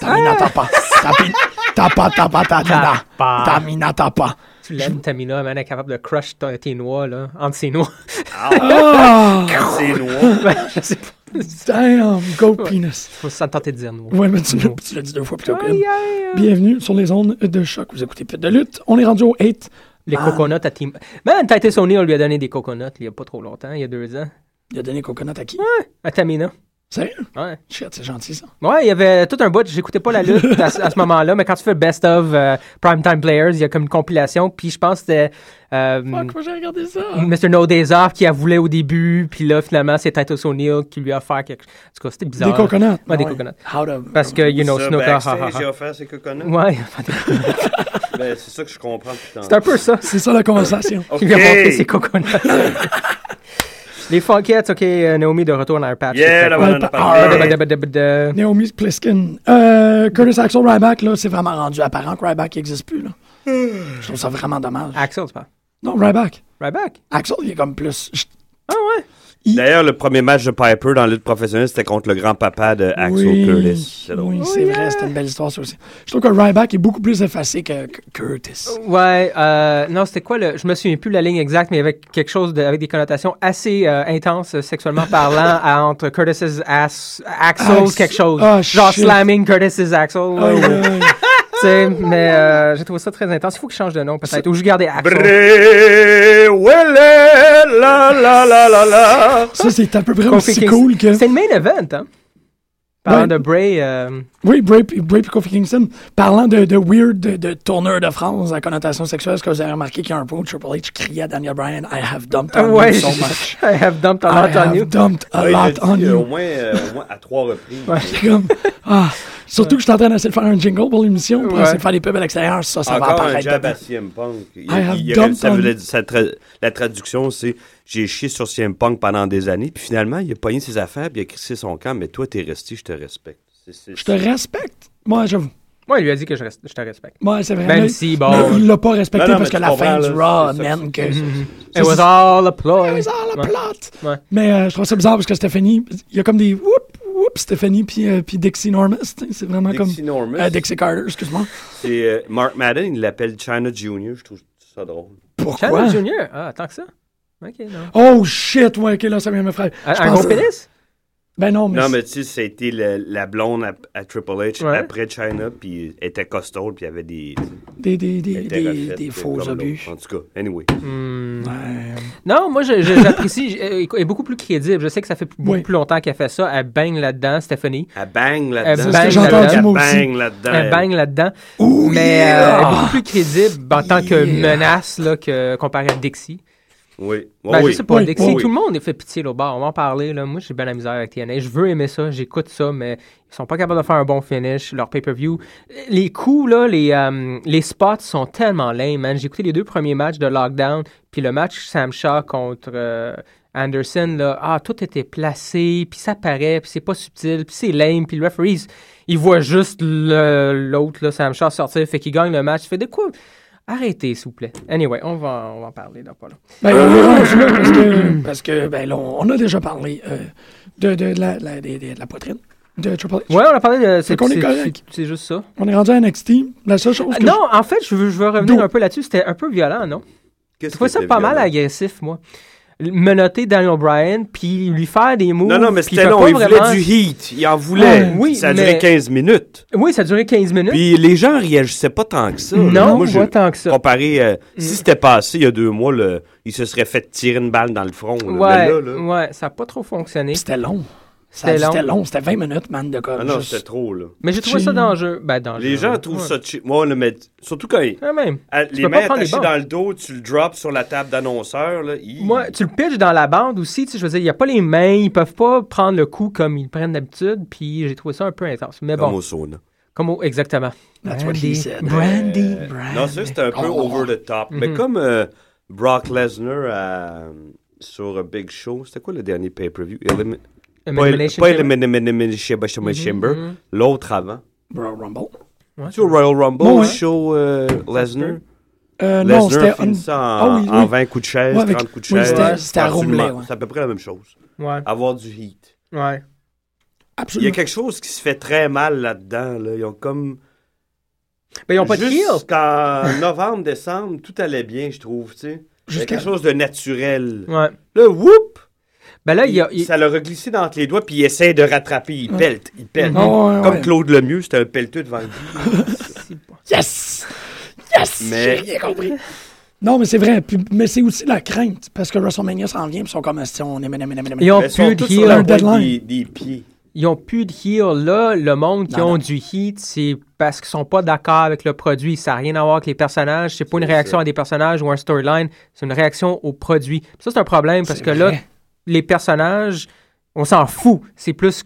Tamina tapa. Tapi- Tapa, tapa, Tamina. Tapa. Tamina tapa. Tu l'aimes, Tamina, man, elle est capable de crush tes noix, là, entre ses noix. Ah! C'est noir. Ben, je sais pas. Damn, goat penis. Faut se tenter de dire noix. Ouais, mais tu l'as dit deux fois plutôt que. Bienvenue sur les ondes de choc. Vous écoutez Pute de lutte. On est rendu au 8. Les Ah. coconuts à Team. Man, Titus O'Neill lui a donné des coconuts il y a pas trop longtemps, il y a deux ans. Il a donné coconut à qui? À Tamina. Sérieux? Ouais. Shit, c'est gentil ça. Ouais, il y avait tout un bout. J'écoutais pas la lutte à, ce- à ce moment-là, mais quand tu fais Best of euh, Primetime Players, il y a comme une compilation. Puis je pense que c'était euh, Fuck, moi j'ai regardé ça. Mr. No Days Off qui a voulu au début. Puis là, finalement, c'est Titus O'Neill qui lui a offert quelque chose. En tout cas, c'était bizarre. Des coconuts. Ouais, des coconuts. How to... Parce que, you know, Ça, Snuka, ha, ha, backstage, j'ai ha. offert ses coconuts? Ouais, Ben, c'est ça que je comprends depuis c'est un peu ça. C'est ça la conversation. Qui lui a montré ses coconuts. Les Funkettes, ok, euh, Naomi de retour dans leur patch. Yeah, là, on en a Ouais, parlé. ah, Badabadabada. Naomi Pliskin. Euh, Curtis Axel Ryback, là, c'est vraiment rendu apparent que Ryback n'existe plus. Là. Je trouve ça vraiment dommage. Axel, c'est pas. Non, Ryback. Right back. Axel, il est comme plus. Ah ouais? D'ailleurs, le premier match de Piper dans la lutte professionnelle, c'était contre le grand-papa de Axel oui, Curtis. C'est. Oui, c'est vrai, c'était une belle histoire, ça aussi. Je trouve que Ryback est beaucoup plus effacé que, que Curtis. Ouais, euh, non, c'était quoi le. Je me souviens plus la ligne exacte, mais avec quelque chose de- avec des connotations assez euh, intenses sexuellement parlant à- entre Curtis's ass, Axel, Ax- quelque chose. Ah, Genre shit. slamming Curtis's Axel. Ouais. Mais euh, j'ai trouvé ça très intense. Il faut qu'il change de nom, peut-être. Ou je gardais Axel. Bré, ouélé, la la la la la. Ça, c'est à peu près aussi cool que. C'est le main event, hein? Parlant Ouais. de Bray. euh, Oui, Bray, Bray puis Kofi Kingston. Parlant de, de weird, de, de tourneur de France à connotation sexuelle, est-ce que vous avez remarqué qu'il y a un point où Triple H criait à Daniel Bryan I have dumped on ouais, you so much. I have dumped a I lot on have you. dumped a lot on you. Au moins, euh, au moins à trois reprises. C'est comme, ah, surtout que je suis en train d'essayer de faire un jingle pour l'émission, pour Ouais. essayer de faire des pubs à l'extérieur. Ça, ça va Encore un apparaître jab à CM Punk. Il- I have il- il- dumped ça on- veut dire- ça tra- la traduction, c'est j'ai chié sur CM Punk pendant des années, puis finalement, il a pogné ses affaires, puis il a crissé son camp, mais toi, t'es resté, je te respecte. Je te respecte? Moi, j'avoue. Moi, il lui a dit que je, reste- je te respecte. Moi, c'est vrai. Même si, bon. mais il l'a pas respecté Non, non, parce que la fin du Raw mène que. It was all a ploy. It was all a Ouais. plot. Ouais. Mais euh, je trouve ça bizarre parce que Stéphanie, il y a comme des whoop, whoop, Stéphanie puis, euh, puis Dixie Normus. C'est vraiment Dixie comme. Normus. Euh, Dixie Carter, excuse-moi. C'est euh, Mark Madden, il l'appelle China Junior, je trouve ça drôle. Pourquoi? Channel Junior? Ah, tant que ça? Ok, non. Oh shit, ouais, ok, là, ça vient me frère. Un, un gros pénis? Ben non, mais. Non, mais tu sais, ça a été le- la blonde à, à Triple H Ouais. après China, puis elle était costaud, puis il y avait des. Des, des, elle des, euh, faux l'autre. En tout cas, anyway. Hmm. Ouais. Non, moi, je- je- j'apprécie. j- euh, Elle est beaucoup plus crédible. Je sais que ça fait beaucoup Oui. plus longtemps qu'elle fait ça. Elle bang là-dedans, Stephanie. Elle bang là-dedans. Elle bang que j'ai entendu, là-dedans. aussi. bang là-dedans. Elle bang là-dedans. Ouh, Mais euh, yeah! elle est beaucoup plus crédible en tant que menace là, que, comparé à Dixie. Oui. Oh, Ben, oui. Je sais pas, Oui, Dixie, oui. tout le monde est fait pitié là bas. On va en parler. Là. Moi, j'ai bien la misère avec TNA. Je veux aimer ça, j'écoute ça, mais ils sont pas capables de faire un bon finish. Leur pay-per-view. Les coups, là, les, euh, les spots sont tellement lame, man. J'ai écouté les deux premiers matchs de Lockdown, puis le match Sam Shaw contre euh, Anderson, là. Ah, tout était placé, puis ça paraît, puis c'est pas subtil, puis c'est lame, puis le referee, il voit juste l'autre, là, Sam Shaw sortir, fait qu'il gagne le match. Fait de quoi? Arrêtez, s'il vous plaît. Anyway, on va, on va en parler dans pas long. Ben, parce que, parce que ben, là, on a déjà parlé euh, de, de, la, la, des- de la poitrine de Triple H. Ouais, on a parlé de. C'est qu'on est c'est- correct. c'est- juste ça. On est rendu à NXT. La seule chose Ah, que non, en fait, je veux, je veux revenir un peu là-dessus. C'était un peu violent, non? Qu'est-ce Je trouvais ça pas mal violent? agressif, moi. Menotter Daniel Bryan, puis lui faire des moves. Non, non, mais c'était long. Il vraiment- voulait du heat. Il en voulait. Ah, oui, ça a mais- duré 15 minutes. Oui, ça a duré 15 minutes. Puis les gens réagissaient pas tant que ça. non, Moi, pas tant que ça. Comparé, euh, Mm. si c'était passé il y a deux mois, il se serait fait tirer une balle dans le front. là. Ouais, Mais là, là, ouais, ça n'a pas trop fonctionné. c'était long. C'était long. C'était long, c'était 20 minutes, man, de comme. Ah non, juste- c'était trop, là. Mais j'ai trouvé ça dangereux. Ben, dangereux. Les gens ouais. trouvent Ouais. ça cheap. Moi, le met... surtout quand ils- Quand même. à- Tu les peux pas mains prendre les attachées dans le dos, tu le drops sur la table d'annonceur. là. Hi. Moi, tu le pitches dans la bande aussi, tu sais, je veux dire, il n'y a pas les mains, ils peuvent pas prendre le coup comme ils le prennent d'habitude, puis j'ai trouvé ça un peu intense. Mais Comme bon, au sauna. comme au- exactement. That's what he said. Brandy. Brand- Non, ça, c'était un peu Oh. over the top. Mais Mhm. comme euh, Brock Lesnar à- sur euh, Big Show, c'était quoi le dernier pay-per-view? Elimination pas. Elimination Chamber, Mhm. l'autre avant. Royal Rumble. Ouais. Au Royal Rumble, Bon, ouais. show euh, Lesnar? Euh, non, c'était. Lesnar finit ça en, Ah oui, en oui. 20 coups de chaise, Ouais, avec- 30 coups de oui, chaise. c'était- c'était à Absolument. Ouais. C'est à peu près la même chose. Ouais, Avoir du heat. ouais. Il y Absolument. a quelque chose qui se fait très mal là-dedans. Là. Ils ont comme... Ben, ils ont pas de. Jusqu'en novembre, décembre, tout allait bien, je trouve, tu sais. Il y a Jusqu'à- quelque chose de naturel. Ouais. Là, whoop! Ben là, il a. il- Ça l'a reglissé dans entre les doigts, puis il essaie de rattraper. Il pelte, il pelte. Ouais, Comme ouais. Claude Lemieux, c'était un pelleteux devant le but. Yes! Yes! Mais- J'ai rien compris. Non, mais c'est vrai. Puis- mais c'est aussi la crainte. Parce que WrestleMania s'en vient, puis ils sont comme si on est. Ils ont plus de deadline. des, des pieds. Ils ont plus de heel. Là, le monde qui Non, ont non. du heat, c'est parce qu'ils sont pas d'accord avec le produit. Ça n'a rien à voir avec les personnages. C'est pas une réaction ça. à des personnages ou un storyline. C'est une réaction au produit. Puis Ça, c'est un problème parce que là. Les personnages, on s'en fout. C'est plus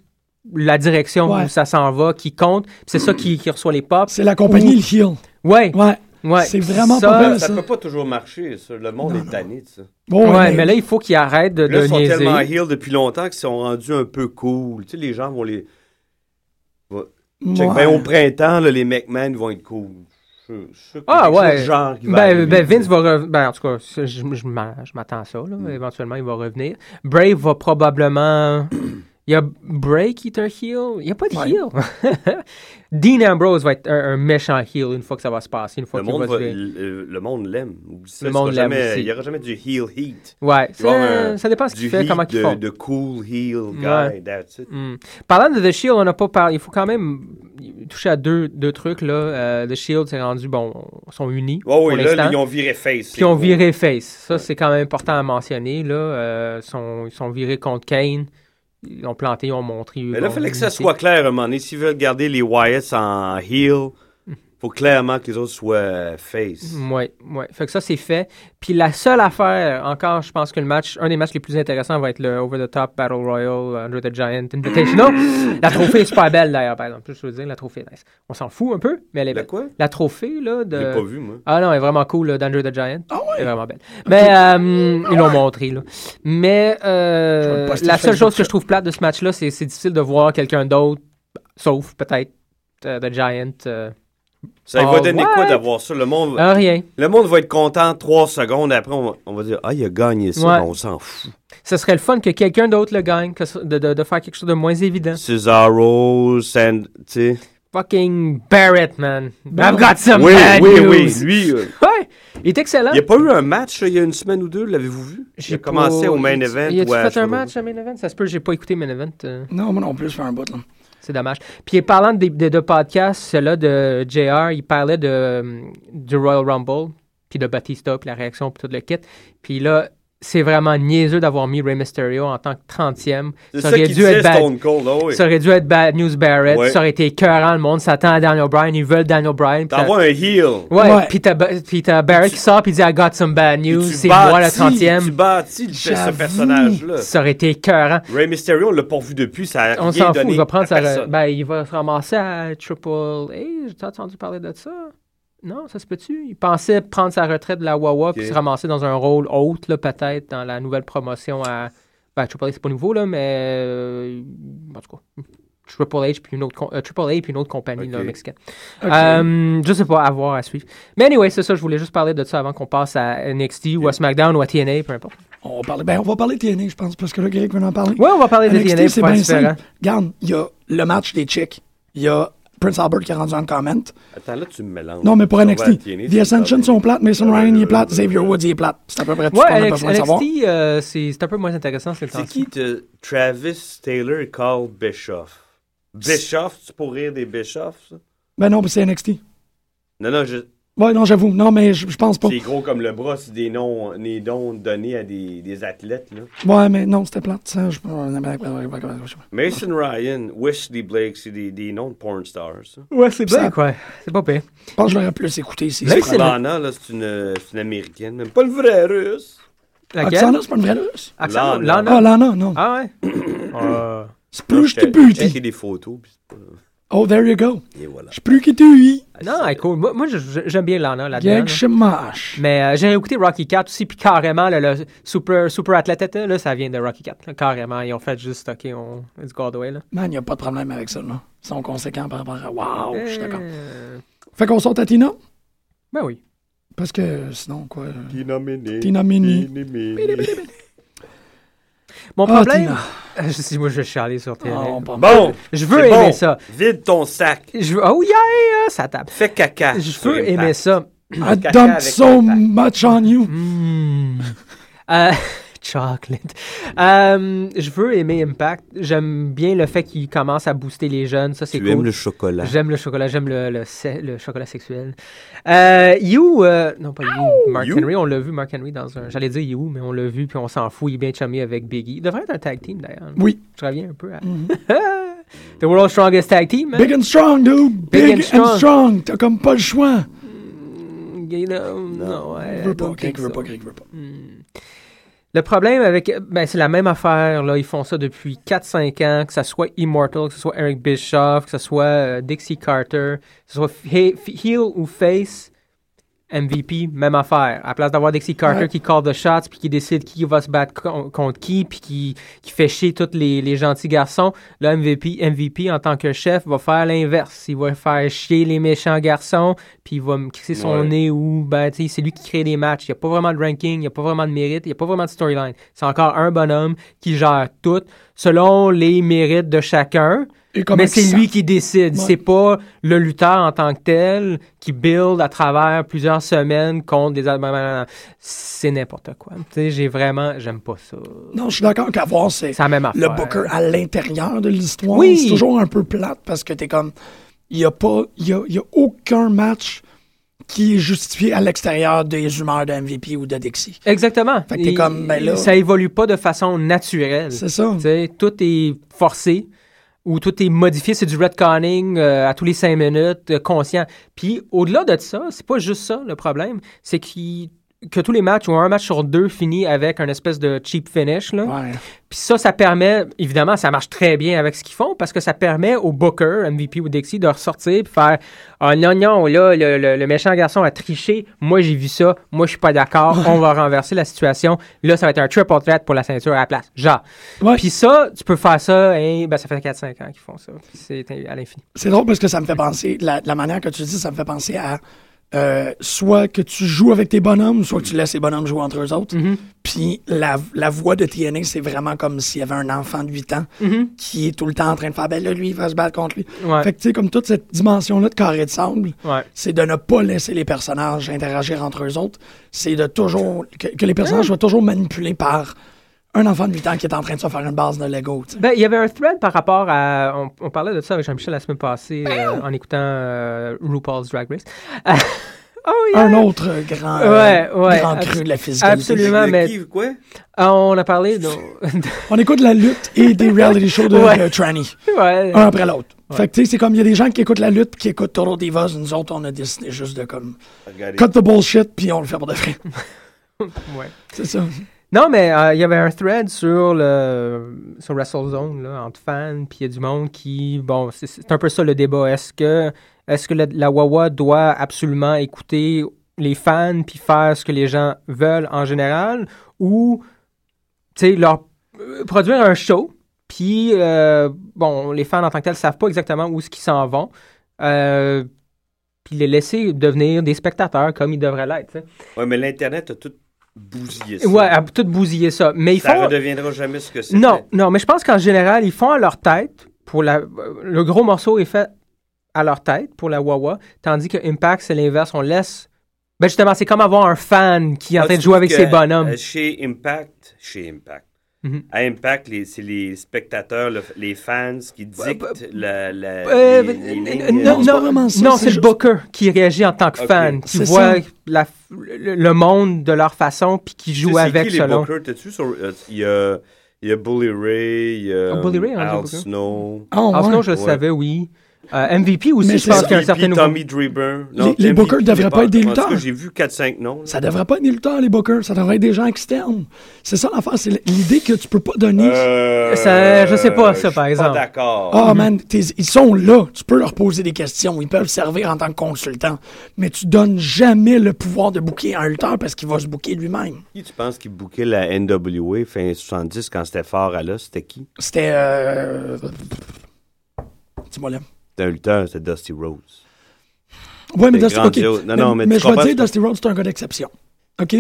la direction Ouais. où ça s'en va qui compte. C'est ça qui, qui reçoit les pops. C'est la compagnie, le heel. Ouais, Ouais. ouais. C'est vraiment Ça- pas belle, Ça ça. peut pas toujours marcher, ça. Le monde est tanné de ça. Bon, Ouais, mais là, il faut qu'ils arrêtent de, Là, de ils sont niaiser. tellement heal depuis longtemps qu'ils sont rendus un peu cool. Tu sais, les gens vont les... Check, Ouais. ben, au printemps, là, les McMahon vont être cool. Je- Ah, ouais. genre Ben, ben, Vince va revenir. Ben, en tout cas, je, je m'a- je m'attends à ça. Là. Mm. Éventuellement, il va revenir. Brave va probablement. Il y a Bray qui est un heel? Il n'y a pas de Ouais. heel. Dean Ambrose va être un, un méchant heel une fois que ça va se passer. Une fois Le monde, va le, le monde l'aime. Le monde l'aime. Il n'y aura jamais du heel heat. Ouais, ça, un- ça dépend ce qu'il fait, comment il font. de cool heel guy, Ouais. that's it. Hmm. Parlant de The Shield, on n'a pas parlé. Il faut quand même toucher à deux, deux trucs. Là. Euh, The Shield, c'est rendu, bon, ils sont unis. Oh, oui, pour là, ils ont viré face. Puis ils ont viré face. Ça, c'est quand même important à mentionner. Là. Euh, sont, ils sont virés contre Kane. Ils ont planté, ils ont montré. Mais là, il fallait que ça soit clair à un moment donné. S'ils veulent garder les Wyatts en heel, faut clairement que les autres soient face. Oui, oui. Fait que ça, c'est fait. Puis la seule affaire, encore, je pense que le match, un des matchs les plus intéressants va être le Over the Top Battle Royal Under the Giant Invitational. la trophée est super belle, d'ailleurs, par exemple. Je veux dire, la trophée est nice. On s'en fout un peu, mais elle est Le belle. quoi? La trophée, là, de... Je l'ai pas vu, moi. Ah non, elle est vraiment cool, là, d'Andrew the Giant. Elle est vraiment belle. Mais euh, ils l'ont montré, là. Mais euh, la seule chose que je trouve plate de ce match-là, c'est c'est difficile de voir quelqu'un d'autre, sauf peut-être euh, The Giant. euh, Ça Ah, va donner quoi d'avoir ça? Le monde, ah, rien. le monde va être content trois secondes. Après, on va, on va dire, ah, il a gagné ça. Ouais. On s'en fout. Ce serait le fun que quelqu'un d'autre le gagne, que de, de, de faire quelque chose de moins évident. Cesaro, Sand, tu sais. Fucking Barrett, man. I've got some Oui, bad oui, news. oui. Lui, euh, Ouais, il est excellent. il n'y a pas eu un match il y a une semaine ou deux, l'avez-vous vu? Il a J'ai commencé pas- au main event. Il a-tu fait un match à main event? Ça se peut, j'ai pas écouté main event. euh, Non, moi non plus, je fais un bout, là. C'est dommage. Puis parlant de, de, de podcast, celui-là de JR, il parlait de, euh, du Royal Rumble, puis de Batista, puis la réaction, puis tout le kit. Puis là, c'est vraiment niaiseux d'avoir mis Rey Mysterio en tant que 30e. C'est Ça ça aurait dû être bad. Stone Cold. ah oui. Ça aurait dû être Bad News Barrett. Ouais. Ça aurait été écœurant. Le monde s'attend à Daniel Bryan. Ils veulent Daniel Bryan. T'envoies un heel. Ouais, Ouais. puis t'as, Barrett qui sort puis il dit I got some bad news, tu c'est moi le bâtis- 30e. Tu bâtis ce personnage-là. Ça aurait été écœurant. Ray Mysterio, on l'a pas vu depuis, ça a On s'en fout, il va prendre sa. Ben, il va se ramasser à Triple A. J'ai entendu parler de ça? Non, ça se peut-tu? Il pensait prendre sa retraite de la Wawa puis se ramasser dans un rôle haute, là, peut-être, dans la nouvelle promotion à. Ben, Triple A, c'est pas nouveau, là, mais. euh, En tout cas. Triple H puis une autre, euh, Triple A puis une autre compagnie là, mexicaine. Ok. Euh, je sais pas, à voir, à suivre. Mais anyway, c'est ça, je voulais juste parler de ça avant qu'on passe à NXT ou à SmackDown ou à TNA, peu importe. On va parler, ben, on va parler de TNA, je pense, parce que là, Greg veut en parler. Ouais, on va parler de TNA c'est bien différent. simple. Regarde, il y a le match des chicks. Il y a Prince Albert qui a rendu un comment. Attends, là, tu me mélanges. Non, mais pour NXT. The Ascension sont plates, Mason Ryan il est plate, Xavier. Woods il est plate. C'est à peu près tout Ouais, ce qu'on a NXT, besoin de savoir. euh, c'est c'est un peu moins intéressant, c'est qui Travis Taylor et Carl Bischoff? Bischoff, tu pour rire des Bischoff, ça? Ben non, mais c'est NXT. Non, non, je... Ouais, non, j'avoue. Non, mais je je pense pas. C'est gros comme le bras, c'est des noms, des dons donnés à des, des athlètes. Là. Ouais, mais non, c'était plate. Ça, je... Mason Ryan, Wesley Blake, c'est des, des noms de porn stars. ça. Ouais, c'est Ça- bien, ouais. C'est pas pire. Je pense que je l'aurais plus écouté. Blake, c'est c'est Lana, là, c'est une, c'est une américaine, même pas le vrai russe. Laquelle? Oksana, c'est pas une vraie russe. Lana. Lana? Ah, Lana, non. Ah ouais? Euh, C'est plus tu checké buti. des photos, puis c'est pas... Oh, there you go. Et voilà. Je plus que tu non, cool. Moi, moi, j'aime bien Lana là-dedans. là. Mais euh, j'ai écouté Rocky 4 aussi, puis carrément, le, le super, super athlète, là, ça vient de Rocky 4. là, carrément, ils ont fait juste, OK, on, let's go all the way. Là. Man, y a pas de problème avec ça, là. Ils sont conséquents par rapport à. Waouh, je suis d'accord. Euh, Fait qu'on saute à Tina? Ben oui. Parce que sinon, quoi. euh, Tina Mini. Tina Mini. Mon Ah, problème, Tina. je sais, moi, je vais chialer sur. Ah, pas- Bon, je veux aimer bon. ça. Vide ton sac. Je veux, oh yeah, ça tape. Fais caca. Je veux Impact. aimer ça. I dumped so much on you. Mm. Euh, chocolate. Euh, je veux aimer Impact. J'aime bien le fait qu'il commence à booster les jeunes. Ça, c'est Tu cool. aimes le chocolat. J'aime le chocolat, j'aime le, le, se- le chocolat sexuel. Euh, You, euh, non pas You, Mark You? Henry, on l'a vu, Mark Henry dans un, j'allais dire You, mais on l'a vu, puis on s'en fout, il est bien chummy avec Biggie. Il devrait être un tag team d'ailleurs. Oui. Je reviens un peu à... The World's Strongest Tag Team. hein? Big and strong, dude. Big Big, and and, strong. strong. T'as comme pas le choix. You know, no, I Je veux don't pas, Greg veut pas, Greg veut pas. Le problème avec. Ben, c'est la même affaire. Là. Ils font ça depuis 4-5 ans, que ce soit Immortal, que ce soit Eric Bischoff, que ce soit euh, Dixie Carter, que ce soit he- heel ou face. MVP, même affaire. À la place d'avoir Dixie Carter Ouais. qui call the shots, puis qui décide qui va se battre con- contre qui, puis qui, qui fait chier tous les, les gentils garçons, le MVP, MVP, en tant que chef, va faire l'inverse. Il va faire chier les méchants garçons, puis il va me crisser son Ouais. nez ou, ben, tu sais, c'est lui qui crée les matchs. Il n'y a pas vraiment de ranking, il n'y a pas vraiment de mérite, il n'y a pas vraiment de storyline. C'est encore un bonhomme qui gère tout selon les mérites de chacun. Mais c'est lui qui décide. Ouais. C'est pas le lutteur en tant que tel qui build à travers plusieurs semaines contre des... C'est n'importe quoi. Tu sais, j'ai vraiment... J'aime pas ça. Non, je suis d'accord qu'avoir c'est C'est le. Booker à l'intérieur de l'histoire. Oui. C'est toujours un peu plate parce que t'es comme. Il y a pas. Il y a, y a aucun match qui est justifié à l'extérieur des humeurs de MVP ou de Dixie. Exactement. Fait que t'es comme, ben là- Ça évolue pas de façon naturelle. C'est ça. Tu sais, tout est forcé ou tout est modifié, c'est du retconning euh, à tous les cinq minutes, euh, conscient. Puis au-delà de ça, c'est pas juste ça le problème, c'est qu'il- que tous les matchs ou un match sur deux finit avec un espèce de cheap finish. Là. Ouais. Puis ça, ça permet, évidemment, ça marche très bien avec ce qu'ils font parce que ça permet au Booker, MVP ou Dixie, de ressortir puis faire Ah non, non, là, le, le- le méchant garçon a triché. Moi, j'ai vu ça. Moi, je suis pas d'accord. On va renverser la situation. Là, ça va être un triple threat pour la ceinture à la place. Genre. Ouais. Puis ça, tu peux faire ça, hein, ben, ça fait 4-5 ans qu'ils font ça. C'est à l'infini. C'est drôle parce que ça me fait penser, la, la manière que tu dis, ça me fait penser à euh, soit que tu joues avec tes bonhommes, soit que tu laisses les bonhommes jouer entre eux autres. Mm-hmm. Puis la, la voix de TNA, c'est vraiment comme s'il y avait un enfant de 8 ans qui est tout le temps en train de faire, ben là, lui, il va se battre contre lui. Ouais. Fait que tu sais, comme toute cette dimension-là de carré de sable, Ouais. c'est de ne pas laisser les personnages interagir entre eux autres. C'est de toujours, que, que les personnages soient toujours manipulés par un enfant de 8 ans qui est en train de se faire une base de Lego. Ben, il y avait un thread par rapport à. On, on parlait de ça avec Jean-Michel la semaine passée euh, en écoutant euh, RuPaul's Drag Race. oh, yeah. Un autre grand, euh, Ouais, ouais, grand cru de la physicalité. absolument. Mais- qui, quoi? Ah, on a parlé de. On écoute la lutte et des reality shows de, Ouais. tranny, ouais. un après l'autre. Fait que tu sais, c'est comme il y a des gens qui écoutent la lutte, qui écoutent Total Divas, nous autres, on a décidé juste de comme Regardez. cut the bullshit, puis on le fait pour de vrai. ouais. C'est ça. Non, mais euh, il y avait un thread sur le sur WrestleZone là, entre fans, puis il y a du monde qui bon, c'est- un peu ça le débat. Est-ce que est-ce que la, Wawa doit absolument écouter les fans puis faire ce que les gens veulent en général, ou tu sais leur euh, produire un show, puis euh, bon, les fans en tant que tels savent pas exactement où ce qu'ils s'en vont. Puis les laisser devenir des spectateurs comme ils devraient l'être. Ouais, mais l'Internet a tout bousillé ça. Ouais, à tout bousiller ça. Mais ils ça font. redeviendra jamais ce que c'était. Non, non, mais je pense qu'en général, ils font à leur tête. Pour la, le gros morceau est fait à leur tête pour la Wawa, tandis que Impact, c'est l'inverse. On laisse. Ben justement, c'est comme avoir un fan qui est en Ah, train de jouer avec ses bonhommes. chez Impact, chez Impact, Mhm. À Impact, les- c'est les spectateurs, le- les fans qui dictent bah, la, la- Euh, les- les lignes. non, non, vraiment ça, non, c'est c'est le juste- booker qui réagit en tant que fan, qui C'est voit la- le, le monde de leur façon, puis qui Tu sais, joue c'est avec qui, les selon. bookers? T'as-tu sur- euh, Il y a, il y a Bully Ray, il y a Ah, Bully Ray, hein, Al le booker. Snow. Ah, ouais. sinon, je le Ouais. savais, oui. Euh, MVP aussi, Mais je c'est pense ça. qu'il y a un certain nouveau. Tommy Dreamer. Les- les bookers devraient pas être des lutteurs. j'ai vu 4-5 noms. là. Ça devrait pas être des lutteurs, les bookers. Ça devrait être des gens externes. C'est ça l'affaire. C'est l'idée que tu peux pas donner. Euh, Ça- je sais pas, ça, par exemple. Pas d'accord. Ah, man, t'es- ils sont là. Tu peux leur poser des questions. Ils peuvent servir en tant que consultant. Mais tu donnes jamais le pouvoir de booker à un lutteur parce qu'il va se booker lui-même. Qui tu penses qui bookait la NWA fin 70 quand c'était fort à l'os? C'était qui? C'était. Euh... Dis-moi là. C'était un lutteur, c'était Dusty Rhodes. Ouais, mais C'est Dusty, ok. grandiose. Non, non, mais tu je vais dire, que- Dusty Rhodes, c'est un gars d'exception. OK?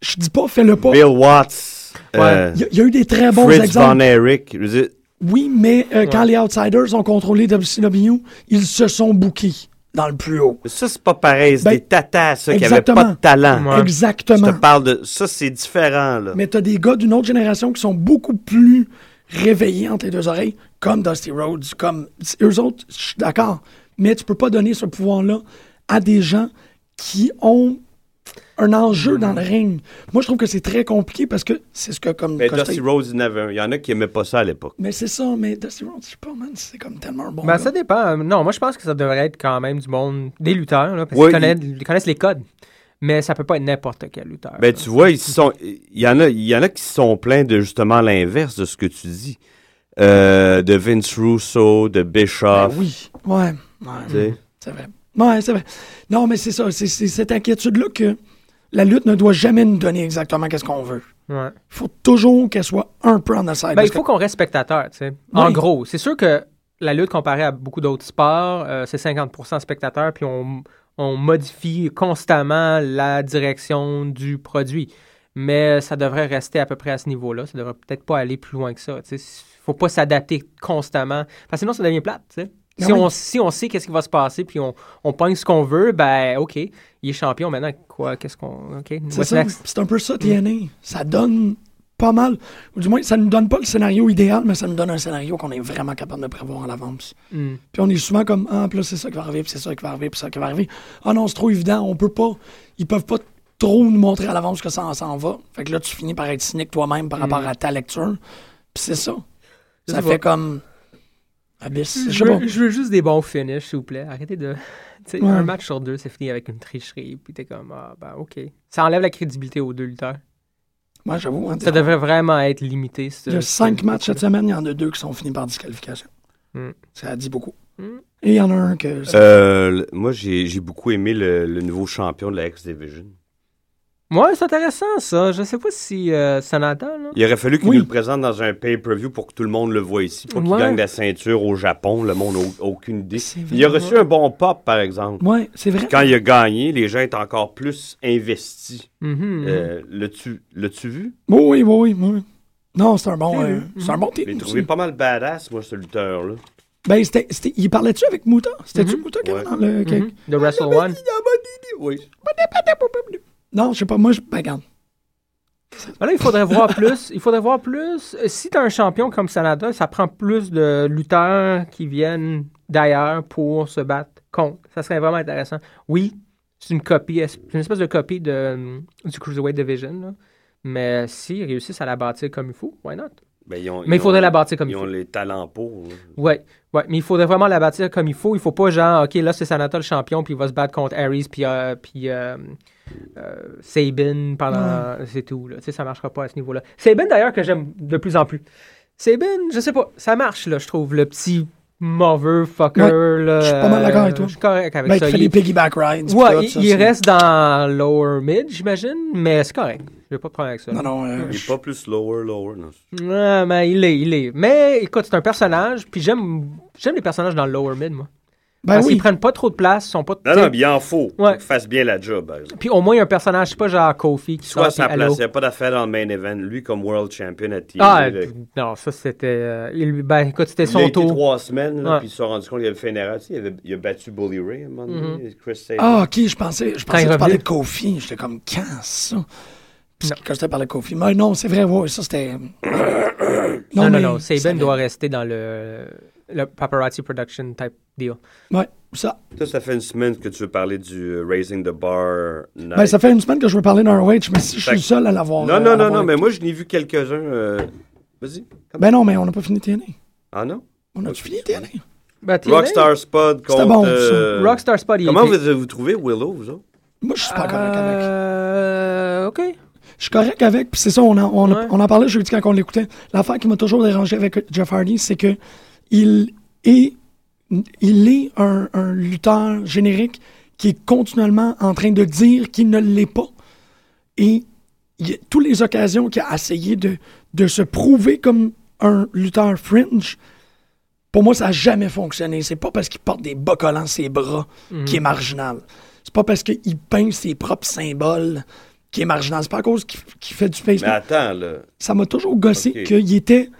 Je dis pas, fais-le pas. Bill Watts. euh, Il y, a- il y a eu des très bons Fritz exemples. Von dire, Oui, mais euh, quand les Outsiders ont contrôlé WCW, ils se sont bookés dans le plus haut. Ça, c'est pas pareil. C'est Ben, des tatas, ça, qui avaient exactement. pas de talent. Ouais. Je Exactement. te parle de... Ça, c'est différent, là. Mais t'as des gars d'une autre génération qui sont beaucoup plus réveillés entre les deux oreilles, comme Dusty Rhodes, comme eux autres, je suis d'accord. Mais tu peux pas donner ce pouvoir-là à des gens qui ont un enjeu dans le ring. Moi, je trouve que c'est très compliqué parce que c'est ce que comme Mais Costa- Dusty Rhodes, il y en avait un. Il y en a qui aimaient pas ça à l'époque. Mais c'est ça, mais Dusty Rhodes, je sais pas, man, c'est comme tellement un bon. Ben, gars. ça dépend. Non, moi, je pense que ça devrait être quand même du monde, des lutteurs, là, parce Ouais, qu'ils connaissent, les codes. Mais ça peut pas être n'importe quel lutteur. Ben, là. tu vois, ils sont, il y en a, il y en a qui se sont plaints de justement l'inverse de ce que tu dis. Euh, de Vince Russo, de Ben Bischoff. oui, ouais, tu ouais, sais? c'est vrai. Ouais, c'est vrai. Non, mais c'est ça, c'est cette inquiétude-là que la lutte ne doit jamais nous donner exactement qu'est-ce qu'on veut. Ouais. Il faut toujours qu'elle soit un peu en side. Ben, il faut qu'on reste spectateur, tu sais. En Oui. gros, c'est sûr que la lutte comparée à beaucoup d'autres sports, euh, c'est 50% spectateurs, puis on, on modifie constamment la direction du produit. Mais ça devrait rester à peu près à ce niveau-là. Ça devrait peut-être pas aller plus loin que ça. Il faut pas s'adapter constamment. Parce que sinon, ça devient plate. tu sais. Ah Si, oui. on, si on sait qu'est-ce qui va se passer, puis on, on pogne ce qu'on veut, ben OK, il est champion maintenant. Quoi, qu'est-ce qu'on. OK, C'est un peu ça, TNA. Ça donne pas mal. Ou du moins, ça ne nous donne pas le scénario idéal, mais ça nous donne un scénario qu'on est vraiment capable de prévoir à l'avance. Hmm. Puis on est souvent comme Ah, puis là, c'est ça qui va arriver, puis c'est ça qui va arriver, puis ça qui va arriver. Ah non, c'est trop évident, on peut pas. Ils peuvent pas trop nous montrer à l'avance que ça s'en va. Fait que là, tu finis par être cynique toi-même par rapport à ta lecture. Puis c'est ça. Je Ça fait pas. comme. Abyss. Je veux, je veux juste des bons finishes, s'il vous plaît. Arrêtez de. Ouais. un match sur deux, c'est fini avec une tricherie, puis t'es comme, ah, ben, OK. Ça enlève la crédibilité aux deux lutteurs. Moi, j'avoue. hein, Ça devrait vraiment être limité. ce- Il y a cinq matchs cette semaine, il y en a deux qui sont finis par disqualification. Hmm. Ça dit beaucoup. Hmm. Et il y en a un que. Euh, moi, j'ai j'ai beaucoup aimé le, le nouveau champion de la X-Division. Ouais, c'est intéressant, ça. Je sais pas si euh, Sanada, là. Il aurait fallu qu'il Oui. nous le présente dans un pay-per-view pour que tout le monde le voit ici, pour qu'il Ouais. gagne la ceinture au Japon. Le monde n'a aucune idée. Il a reçu un bon pop, par exemple. Ouais, c'est vrai. Quand il a gagné, les gens étaient encore plus investis. Mhm. Euh, L'as-tu l'as-tu vu? Oui, oui, oui, oui. Non, c'est un bon. Euh, c'est un bon J'ai trouvé pas mal badass, moi, ce lutteur-là. Ben, c'était, il parlait-tu avec Muta? C'était-tu Mhm. Muta qui Ouais. dans le. Mhm. De Wrestle One? Oui. Non, je sais pas, moi, je. Ben, regarde. Ben là, il faudrait voir plus. Il faudrait voir plus. Euh, Si tu as un champion comme Sanada, ça prend plus de lutteurs qui viennent d'ailleurs pour se battre contre. Ça serait vraiment intéressant. Oui, c'est une copie, c'est une espèce de copie de, du Cruiserweight Division. là. Mais s'ils réussissent à la bâtir comme il faut, why not? Ben, ils ont- Mais il ils faudrait ont- la bâtir comme il Ils faut. ont les talents pour. Ouais, ouais, mais il faudrait vraiment la bâtir comme il faut. Il faut pas genre, ok, là c'est Sanata le champion, puis il va se battre contre Aries, puis euh, puis euh, euh, Sabin pendant, c'est tout. Là. Tu sais, ça marchera pas à ce niveau-là. Sabin d'ailleurs que j'aime de plus en plus. Sabin, je sais pas, ça marche là, je trouve le petit mauvais fucker Ouais, là. je suis pas mal d'accord avec toi. Je suis correct avec Ben, ça. il fait Il- des piggyback rides. Ouais, il, ça, reste dans lower mid, j'imagine, mais c'est correct. J'ai pas de problème avec ça. Non, non. euh, Il est pas plus lower, lower. Non. Ouais, mais il est, il est. Mais écoute, c'est un personnage, puis j'aime j'aime les personnages dans le lower mid, moi. Ben Parce oui. qu'ils prennent pas trop de place, ils sont pas. Non, t'sais, non, mais il en faut. Ouais. Faut qu'il fasse bien la job. par exemple. Puis au moins, il y a un personnage, c'est pas genre Kofi qui Soit sa place, il n'y a pas d'affaire dans le main event. Lui, comme World Champion à TV. Ah, là, non, ça c'était. euh, il- ben écoute, c'était il a son été tour. trois semaines, là, Ouais. puis ils se sont rendus compte qu'il avait fait une erreur. Sais, il, avait- il a battu Bully Ray à un moment donné, Chris Sabin. Ah, ok, je pensais, je pensais il que tu parlais de Kofi. J'étais comme, quand ça? Puis Quand je te parlais de Kofi. Mais non, c'est vrai, ouais, ça c'était. Non, non, mais non. Saban doit rester dans le, le paparazzi production type deal. Ouais, ça. Toi, ça fait une semaine que tu veux parler du euh, Raising the Bar Night. Ben, ça fait une semaine que je veux parler d'un ROH, mais si je suis le seul à l'avoir. Non, euh, non, non, non, mais moi, je n'ai vu quelques-uns. euh, Vas-y. Ben non, mais on n'a pas fini TNA. Ah non? On a-tu fini TNA? Ben, TNA, Rockstar Spud contre... C'était bon, euh, Rockstar Spot, il Comment était- vous, vous trouvez Willow, vous autres? Moi, je suis pas correct avec. Euh, OK. Je suis correct avec, puis c'est ça, on en, on, a- Ouais. on en parlait jeudi quand on l'écoutait. L'affaire qui m'a toujours dérangé avec Jeff Hardy, c'est que il est, il est un, un lutteur générique qui est continuellement en train de dire qu'il ne l'est pas. Et il y a toutes les occasions qu'il a essayé de, de se prouver comme un lutteur fringe, pour moi, ça n'a jamais fonctionné. C'est pas parce qu'il porte des bas collants ses bras qui est marginal. C'est pas parce qu'il peint ses propres symboles qui est marginal. C'est pas à cause qu'il fait du face. Mais attends, là. Ça m'a toujours gossé qu'il était.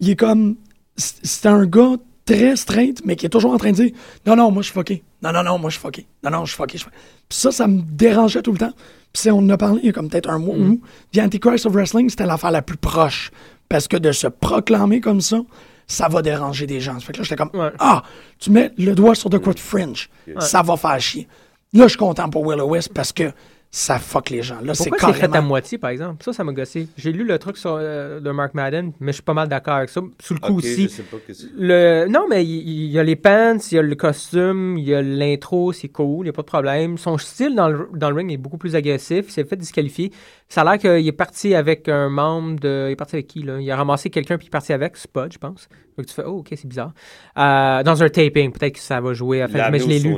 Il est comme. C'est un gars très straight, mais qui est toujours en train de dire Non, non, moi je suis fucké. Non, non, non, moi je suis fucké. Non, non, je suis fucké. Puis ça, ça me dérangeait tout le temps. Puis on en a parlé il y a comme peut-être un mois où The Antichrist of Wrestling, c'était l'affaire la plus proche. Parce que de se proclamer comme ça, ça va déranger des gens. Fait que là, j'étais comme Ouais. Ah, tu mets le doigt sur de quoi de fringe. Ça va faire chier. Là, je suis content pour Willow West parce que ça fuck les gens. Là, c'est Pourquoi c'est fait à carrément. moitié, par exemple? Ça, ça m'a gossé. J'ai lu le truc sur, euh, de Mark Madden, mais je suis pas mal d'accord avec ça. Sous le coup aussi. je sais pas que c'est... Le... Non, mais il y, a les pants, il y a le costume, il y a l'intro, c'est cool, il n'y a pas de problème. Son style dans le, dans le ring est beaucoup plus agressif, il s'est fait disqualifier. Ça a l'air qu'il est parti avec un membre de. Il est parti avec qui, là? Il a ramassé quelqu'un puis il est parti avec, Spud, je pense. Donc tu fais, oh, ok, c'est bizarre. Euh, dans un taping, peut-être que ça va jouer à mais je l'ai lu.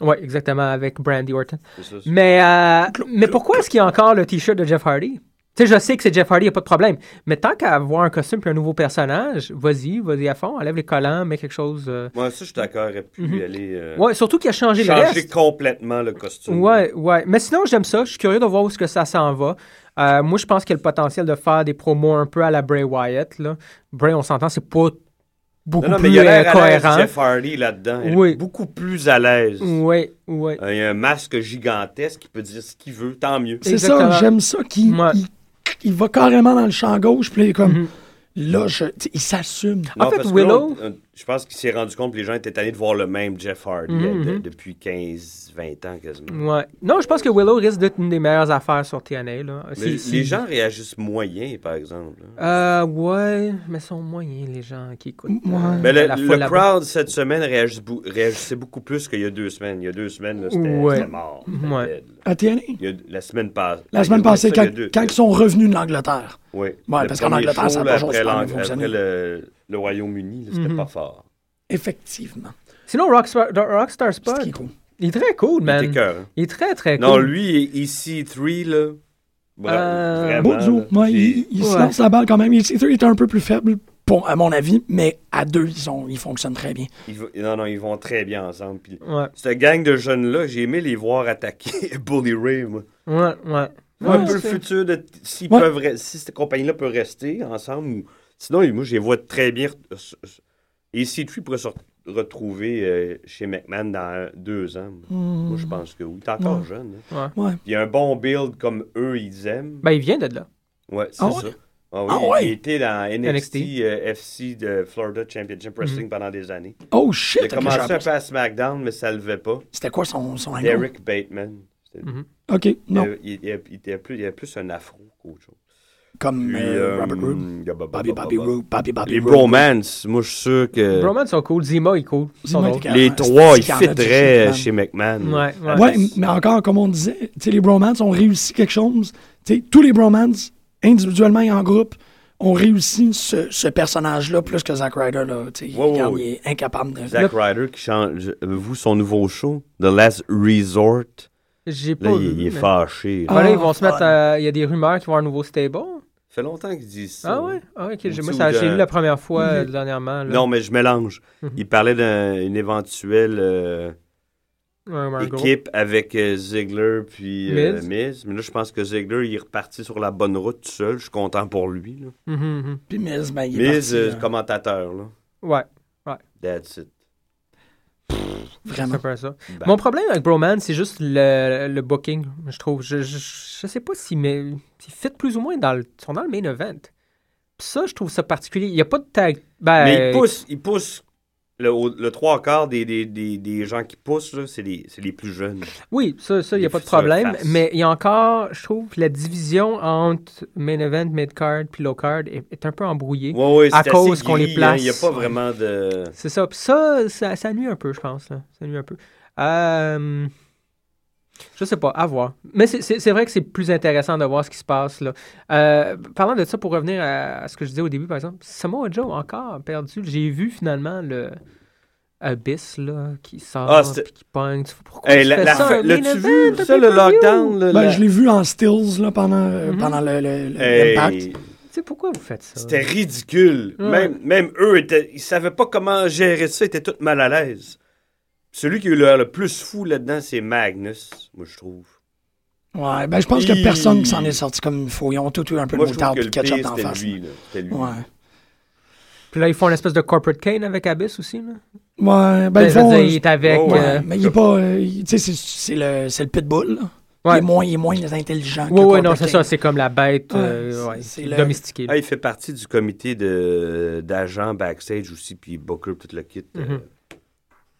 Oui, exactement, avec Brandy Orton. ça. Mais, euh, mais pourquoi est-ce qu'il y a encore le t-shirt de Jeff Hardy? Tu sais, je sais que c'est Jeff Hardy, il n'y a pas de problème. Mais tant qu'à avoir un costume puis un nouveau personnage, vas-y, vas-y à fond, enlève les collants, mets quelque chose. euh, Moi, ça, je suis d'accord. Il aurait pu Mhm. y aller... euh, Ouais, surtout qu'il a changé le changer reste. complètement le costume. Ouais, ouais. Mais sinon, j'aime ça. Je suis curieux de voir où est-ce que ça s'en va. Euh, moi, je pense qu'il y a le potentiel de faire des promos un peu à la Bray Wyatt. Là. Bray, on s'entend, c'est pas beaucoup Non, non, mais plus il a euh, l'air à l'aise, cohérent. Jeff Hardy là-dedans. Oui. beaucoup plus à l'aise. Oui, oui. Euh, Il y a un masque gigantesque qui peut dire ce qu'il veut, tant mieux. C'est ça, j'aime ça qu'il Ouais. il, il va carrément dans le champ gauche, puis il est comme Mhm. là, je, il s'assume. En fait, Willow- là, on- je pense qu'il s'est rendu compte que les gens étaient tannés de voir le même Jeff Hardy euh, de- mhm. depuis 15, 20 ans quasiment. Ouais. Non, je pense que Willow risque d'être une des meilleures affaires sur TNA. Là. Mais Les gens réagissent moyen, par exemple. Euh, ouais, mais sont moyens, les gens qui écoutent. Ouais. euh, Mais le, la le crowd cette semaine réagissait, bou- réagissait beaucoup plus qu'il y a deux semaines. Il y a deux semaines, c'était Ouais. mort. Ouais. dead. À TNA. Il y a- la semaine passée. La semaine passée, quand, deux- quand ils sont revenus de l'Angleterre. Oui. Ouais, parce qu'en Angleterre, ça a toujours après, après le, le Royaume-Uni, c'était Mhm. pas fort. Effectivement. Sinon, Rockstar, Rockstar qui est cool. il est très cool, Il man. cœur, hein. Il est très, très cool. Non, lui, EC3, là. Voilà, Euh, vraiment, Bozo, là, ouais, j'ai- il, il se Ouais. lance la balle quand même. Il il était un peu plus faible, pour, à mon avis, mais à deux, ils, sont, ils fonctionnent très bien. ils vont- non, non, ils vont très bien ensemble. Puis, Ouais, cette gang de jeunes-là, j'ai aimé les voir attaquer Bully Ray, moi. ouais, ouais. un peu le futur de Ouais. peuvent si cette compagnie-là peut rester ensemble ou sinon moi je les vois très bien et si tu pourrait se re- retrouver euh, chez McMahon dans deux ans moi je pense que oui t'es encore Ouais. jeune hein. Ouais. il y a un bon build comme eux ils aiment Ben, il vient de là. ouais c'est Ah ça ouais? Ah oui, Ah il- ouais? il était dans NXT, NXT. euh, FC de Florida Championship Wrestling pendant des années. Oh shit! Il a commencé à SmackDown, mais ça ne levait pas. C'était quoi son, son angle? Eric Bateman. Mhm. Ok, Il, non. il, était plus, il avait plus un afro qu'autre chose. Comme Puis, euh, euh, Robert Roode. il Bobby Bobby Roode. Bobby Bobby Les Roode. bromance, moi je suis sûr que Bromans sont cool. Zima est cool. Ils sont Zima est drôles. les trois, ils fitteraient chez McMahon. Ouais, ouais. Ouais, mais encore, comme on disait, tu sais, les bromans ont réussi quelque chose. Tu sais, tous les bromans, individuellement et en groupe, ont réussi ce, ce personnage-là plus que Zack Ryder. Là, tu sais, ouais, regarde, ouais. il est incapable de... Zack Ryder qui change, vous, son nouveau show, The Last Resort, J'ai là, pas il, vu, il est mais- fâché. Ah, Voilà, ils vont se fun. mettre. Il y a des rumeurs qu'il va y avoir un nouveau stable. Ça fait longtemps qu'ils disent ça. Ah ouais? Ah, ok. J'ai- Moi, ça, de- j'ai lu la première fois Mhm. euh, dernièrement. là. Non, mais je mélange. Mhm. Il parlait d'une éventuelle euh, Ouais, équipe avec euh, Ziggler puis euh, Miz. Miz. Mais là, je pense que Ziggler, il est reparti sur la bonne route tout seul. Je suis content pour lui. Là. Mhm. Puis Miz, ben, il est Miz, parti, euh, là. commentateur, là. Ouais. That's it. Vraiment. ça. Ben. Mon problème avec Broman, c'est juste le, le booking, je trouve. Je, je, je sais pas s'il mais fit plus ou moins dans le. Sont dans le main event. Puis ça, je trouve ça particulier. Il n'y a pas de tag. Ben, Mais il pousse, il pousse le, le trois quarts des, des, des, des gens qui poussent, c'est les, les plus jeunes. Oui, ça, ça, il n'y a pas de problème. Mais il y a encore, je trouve, la division entre main event, mid card puis low card est, est un peu embrouillée. Ouais, ouais, À cause qu'on les gris, place. hein, Il n'y a pas vraiment de. C'est ça. Puis ça, ça, ça nuit un peu, je pense. Là. Ça nuit un peu. Euh, je sais pas, à voir. Mais c'est- vrai que c'est plus intéressant de voir ce qui se passe. Là. Euh, parlant de ça, pour revenir à, à ce que je disais au début, par exemple, Samoa Joe encore perdu. J'ai vu finalement le Abyss là, qui sort Ah, qui pogne. Pourquoi Hey, tu la, fais la ça, l'as-tu vu, ça, le lockdown? Ben, la- je l'ai vu en stills là, pendant, euh, Mhm. pendant le, le, le- Hey, l'impact. Tu sais, pourquoi vous faites ça? C'était ridicule. Ouais. Même, même eux, étaient, ils savaient pas comment gérer ça. Ils étaient tous mal à l'aise. Celui qui a eu l'air le plus fou là-dedans, c'est Magnus, moi, je trouve. Ouais, ben je pense qu'il y a personne qui s'en est sorti comme il faut. Ils ont tout eu un peu Moi, de moutarde que et le de ketchup c'était face. lui. là. Lui. Ouais. Puis là, ils font une espèce de corporate cane avec Abyss aussi. Là. Ouais, ben Ben, ils font. dire, il est avec. Oh, ouais, euh, mais il est pas. euh, tu sais, c'est- c'est le, c'est le pitbull. Là. Il, Ouais. est moins, il est moins intelligent que Oui, non, c'est ça. C'est comme la bête Ouais, euh, ouais, c'est- c'est le- domestiquée. Ah, il fait partie du comité de, d'agents backstage aussi, puis Booker, tout le kit. euh. Mhm.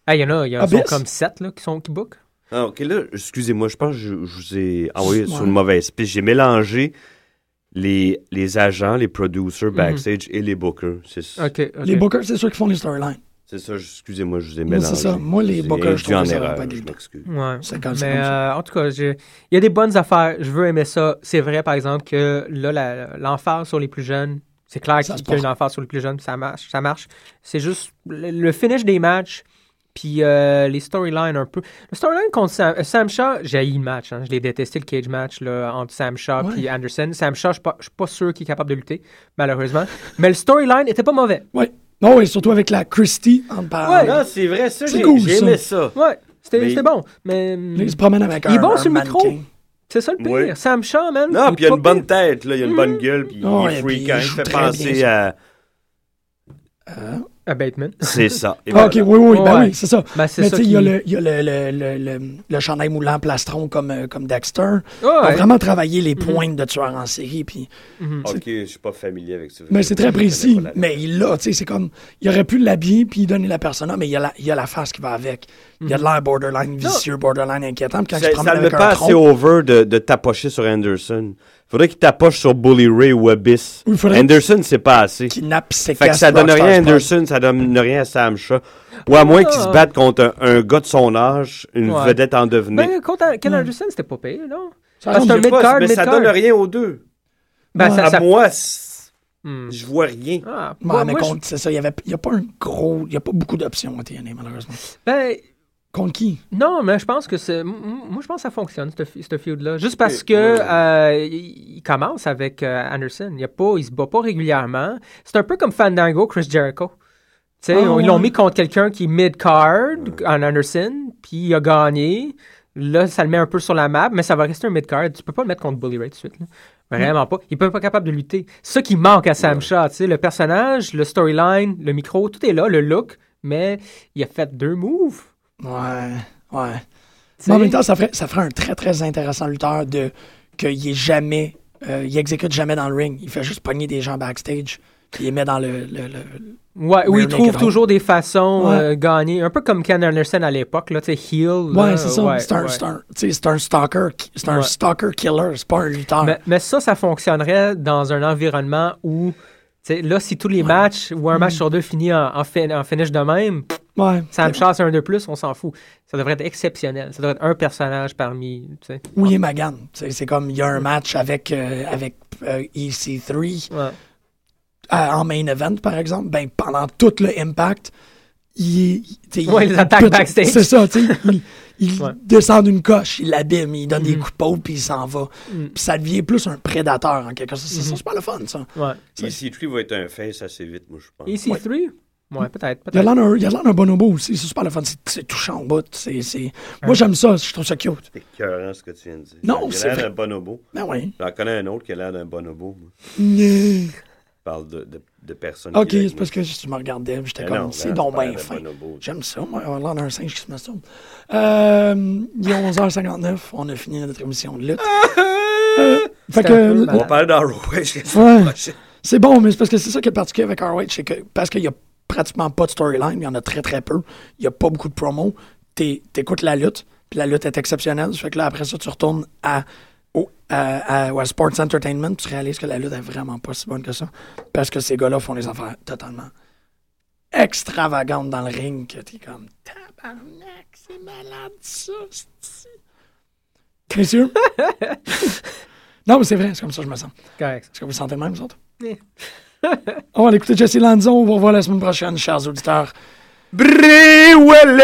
Ah, il y en a, il y en a sont comme sept là, qui sont qui book. Ah, ok, là, excusez-moi, je pense que je, je vous ai envoyé sur Ouais. une mauvaise piste. J'ai mélangé les, les agents, les producers backstage et les bookers. C'est ça. Mhm. OK. ok. Les bookers, c'est ceux qui font les storylines. C'est ça, excusez-moi, je vous ai mélangé. c'est ça. Moi, les bookers, je en trouve que ça va erreur, pas. Ouais. C'est comme, c'est Mais comme ça. euh, en tout cas, j'ai- il y a des bonnes affaires. Je veux aimer ça. C'est vrai, par exemple, que là, l'emphase sur les plus jeunes, c'est clair qu'il y a une emphase sur les plus jeunes, ça marche. Ça marche. C'est juste le, le finish des matchs, puis euh, les storylines un peu. Le storyline contre Sam, euh, Sam Shaw, j'ai haï le match. hein. Je l'ai détesté, le cage match là, entre Sam Shaw Ouais. et Anderson. Sam Shaw, je ne suis pas sûr qu'il est capable de lutter, malheureusement. Mais le storyline était pas mauvais. Ouais. Non, et surtout avec la Christie en parlant. Ouais. Non, c'est vrai, ça, C'est j'ai cool, j'ai ça. aimé ça. Ouais, c'était Mais- bon. Mais Il se promène avec Il un est bon sur le micro. mannequin. c'est ça le pire. Ouais. Sam Shaw, man. Non, il puis il a une bonne pire. tête, là, il a une bonne gueule, puis Oh, il est puis il fait penser. À Bateman. C'est ça. Et Ah, ok, voilà. oui, oui, ben Ouais. oui, c'est ça. Ben, c'est Mais tu sais, il y a, le, il y a le, le, le, le, le chandail moulant plastron comme, euh, comme Dexter. Ouais. On a vraiment travaillé les Mhm. pointes de tueur en série. Puis, Mhm. Ok, je suis pas familier avec ça. mais c'est très précis. Mais il l'a, tu sais, c'est comme. Il aurait pu l'habiller puis donner la persona, mais il y a la, il y a la face qui va avec. Il y a de l'air borderline vicieux, borderline inquiétant. Quand Ça, met avec pas assez over de, de tapocher sur Anderson. Faudrait qu'il tapoche sur Bully Ray ou Abyss. Oui, Anderson, c'est pas assez. kidnappe Fait que ça donne rien à. Anderson, ça donne rien à Sam Shaw. Ou à moins qu'il se Ah. batte contre un, un gars de son âge, une Ouais. vedette en devenir. Ben, contre Ken Anderson, c'était pas payé, non? Ça Parce pas, mais ça donne rien aux deux. Ben, Ouais. ça, à ça- moi, Hmm. je vois rien. Ah, Ouais, moi, mais je- c'est ça, il n'y a pas un gros. Il n'y a pas beaucoup d'options à TNA, malheureusement. ben, Contre qui? Non, mais je pense que c'est. Moi, je pense que ça fonctionne, ce fe- ce feud-là. Juste parce que euh, il commence avec euh, Anderson. Il, y a pas, il se bat pas régulièrement. C'est un peu comme Fandango, Chris Jericho. Tu sais, on- ils l'ont mis contre quelqu'un qui est mid-card, en Anderson, puis il a gagné. Là, ça le met un peu sur la map, mais ça va rester un mid-card. Tu peux pas le mettre contre Bully Ray tout de suite. là. Vraiment pas. Il est même pas capable de lutter. C'est ça qui manque à Sam Shaw. tu sais, Le personnage, le storyline, le micro, tout est là, le look, mais il a fait deux moves. Ouais, ouais. Mais en même temps, ça ferait, ça ferait un très, très intéressant lutteur de qu'il est jamais. euh, il exécute jamais dans le ring. Il fait juste pogner des gens backstage. Puis il les met dans le. le, le- Ouais, où il trouve toujours des façons Ouais. euh, gagner. Un peu comme Ken Anderson à l'époque, là, tu sais, heel. Ouais, c'est ça. ouais, c'est un, ouais. c'est un- stalker. C'est un stalker killer. C'est pas un lutteur. Mais, mais ça, ça fonctionnerait dans un environnement où, tu sais, là, si tous les matchs ou un Mm. match sur deux finit en, en, fin- en finish de même, ouais. Sam Shaw, c'est un de plus, on s'en fout. Ça devrait être exceptionnel. Ça devrait être un personnage parmi, tu sais. Ou il est Magan. C'est comme il y a un match avec, euh, avec euh, EC3 Ouais. euh, en main event, par exemple. Ben, pendant tout le impact, il, il- Ouais, il les attaques backstage. C'est ça, tu sais. il il Ouais. descend d'une coche, il l'abîme, il donne des Mhm. coups de peau, puis il s'en va. Mm. Puis ça devient plus un prédateur, en quelque sorte. C'est Mhm. c'est pas le fun, ça. Ouais. EC3 va être un face assez vite, moi, je pense. EC3? Ouais, peut-être. Il y a peut-être. l'air d'un- il y a l'air d'un bonobo aussi, c'est super le fun. C'est- touchant au bout. c'est- c'est- Moi, j'aime ça, je trouve ça cute. C'est écœurant ce que tu viens de dire. Non, Il c'est a l'air vrai. d'un bonobo. Ben oui. J'en connais un autre qui a l'air d'un bonobo. Nyeh. parle de, de, de personnes. Ok, c'est parce que tu me regardais, j'étais Mais comme, c'est donc bien de fin. J'aime ça, moi, avoir l'air d'un singe qui se masturbe. Euh, il est 11h59, on a fini notre émission de lutte. Euh, fait que, un. On parlait d'Arrowway. Ouais. c'est bon, mais c'est parce que c'est ça qui est particulier avec ROH, c'est que parce qu'il y a pratiquement pas de storyline, il y en a très très peu, il y a pas beaucoup de promos, t'es- t'écoutes la lutte, puis la lutte est exceptionnelle, fait que là, après ça, tu retournes à, au, à, à- à Sports Entertainment, tu réalises que la lutte est vraiment pas si bonne que ça, parce que ces gars-là font des affaires totalement extravagantes dans le ring, que t'es comme, tabarnak, c'est malade ça, c'est Messieurs? non, mais c'est vrai, c'est comme ça que je me sens. Correct. Est-ce que vous vous sentez le même, vous autres? on va écouter Jesse Lanzon. On vous revoit la semaine prochaine, chers auditeurs. Briouellet!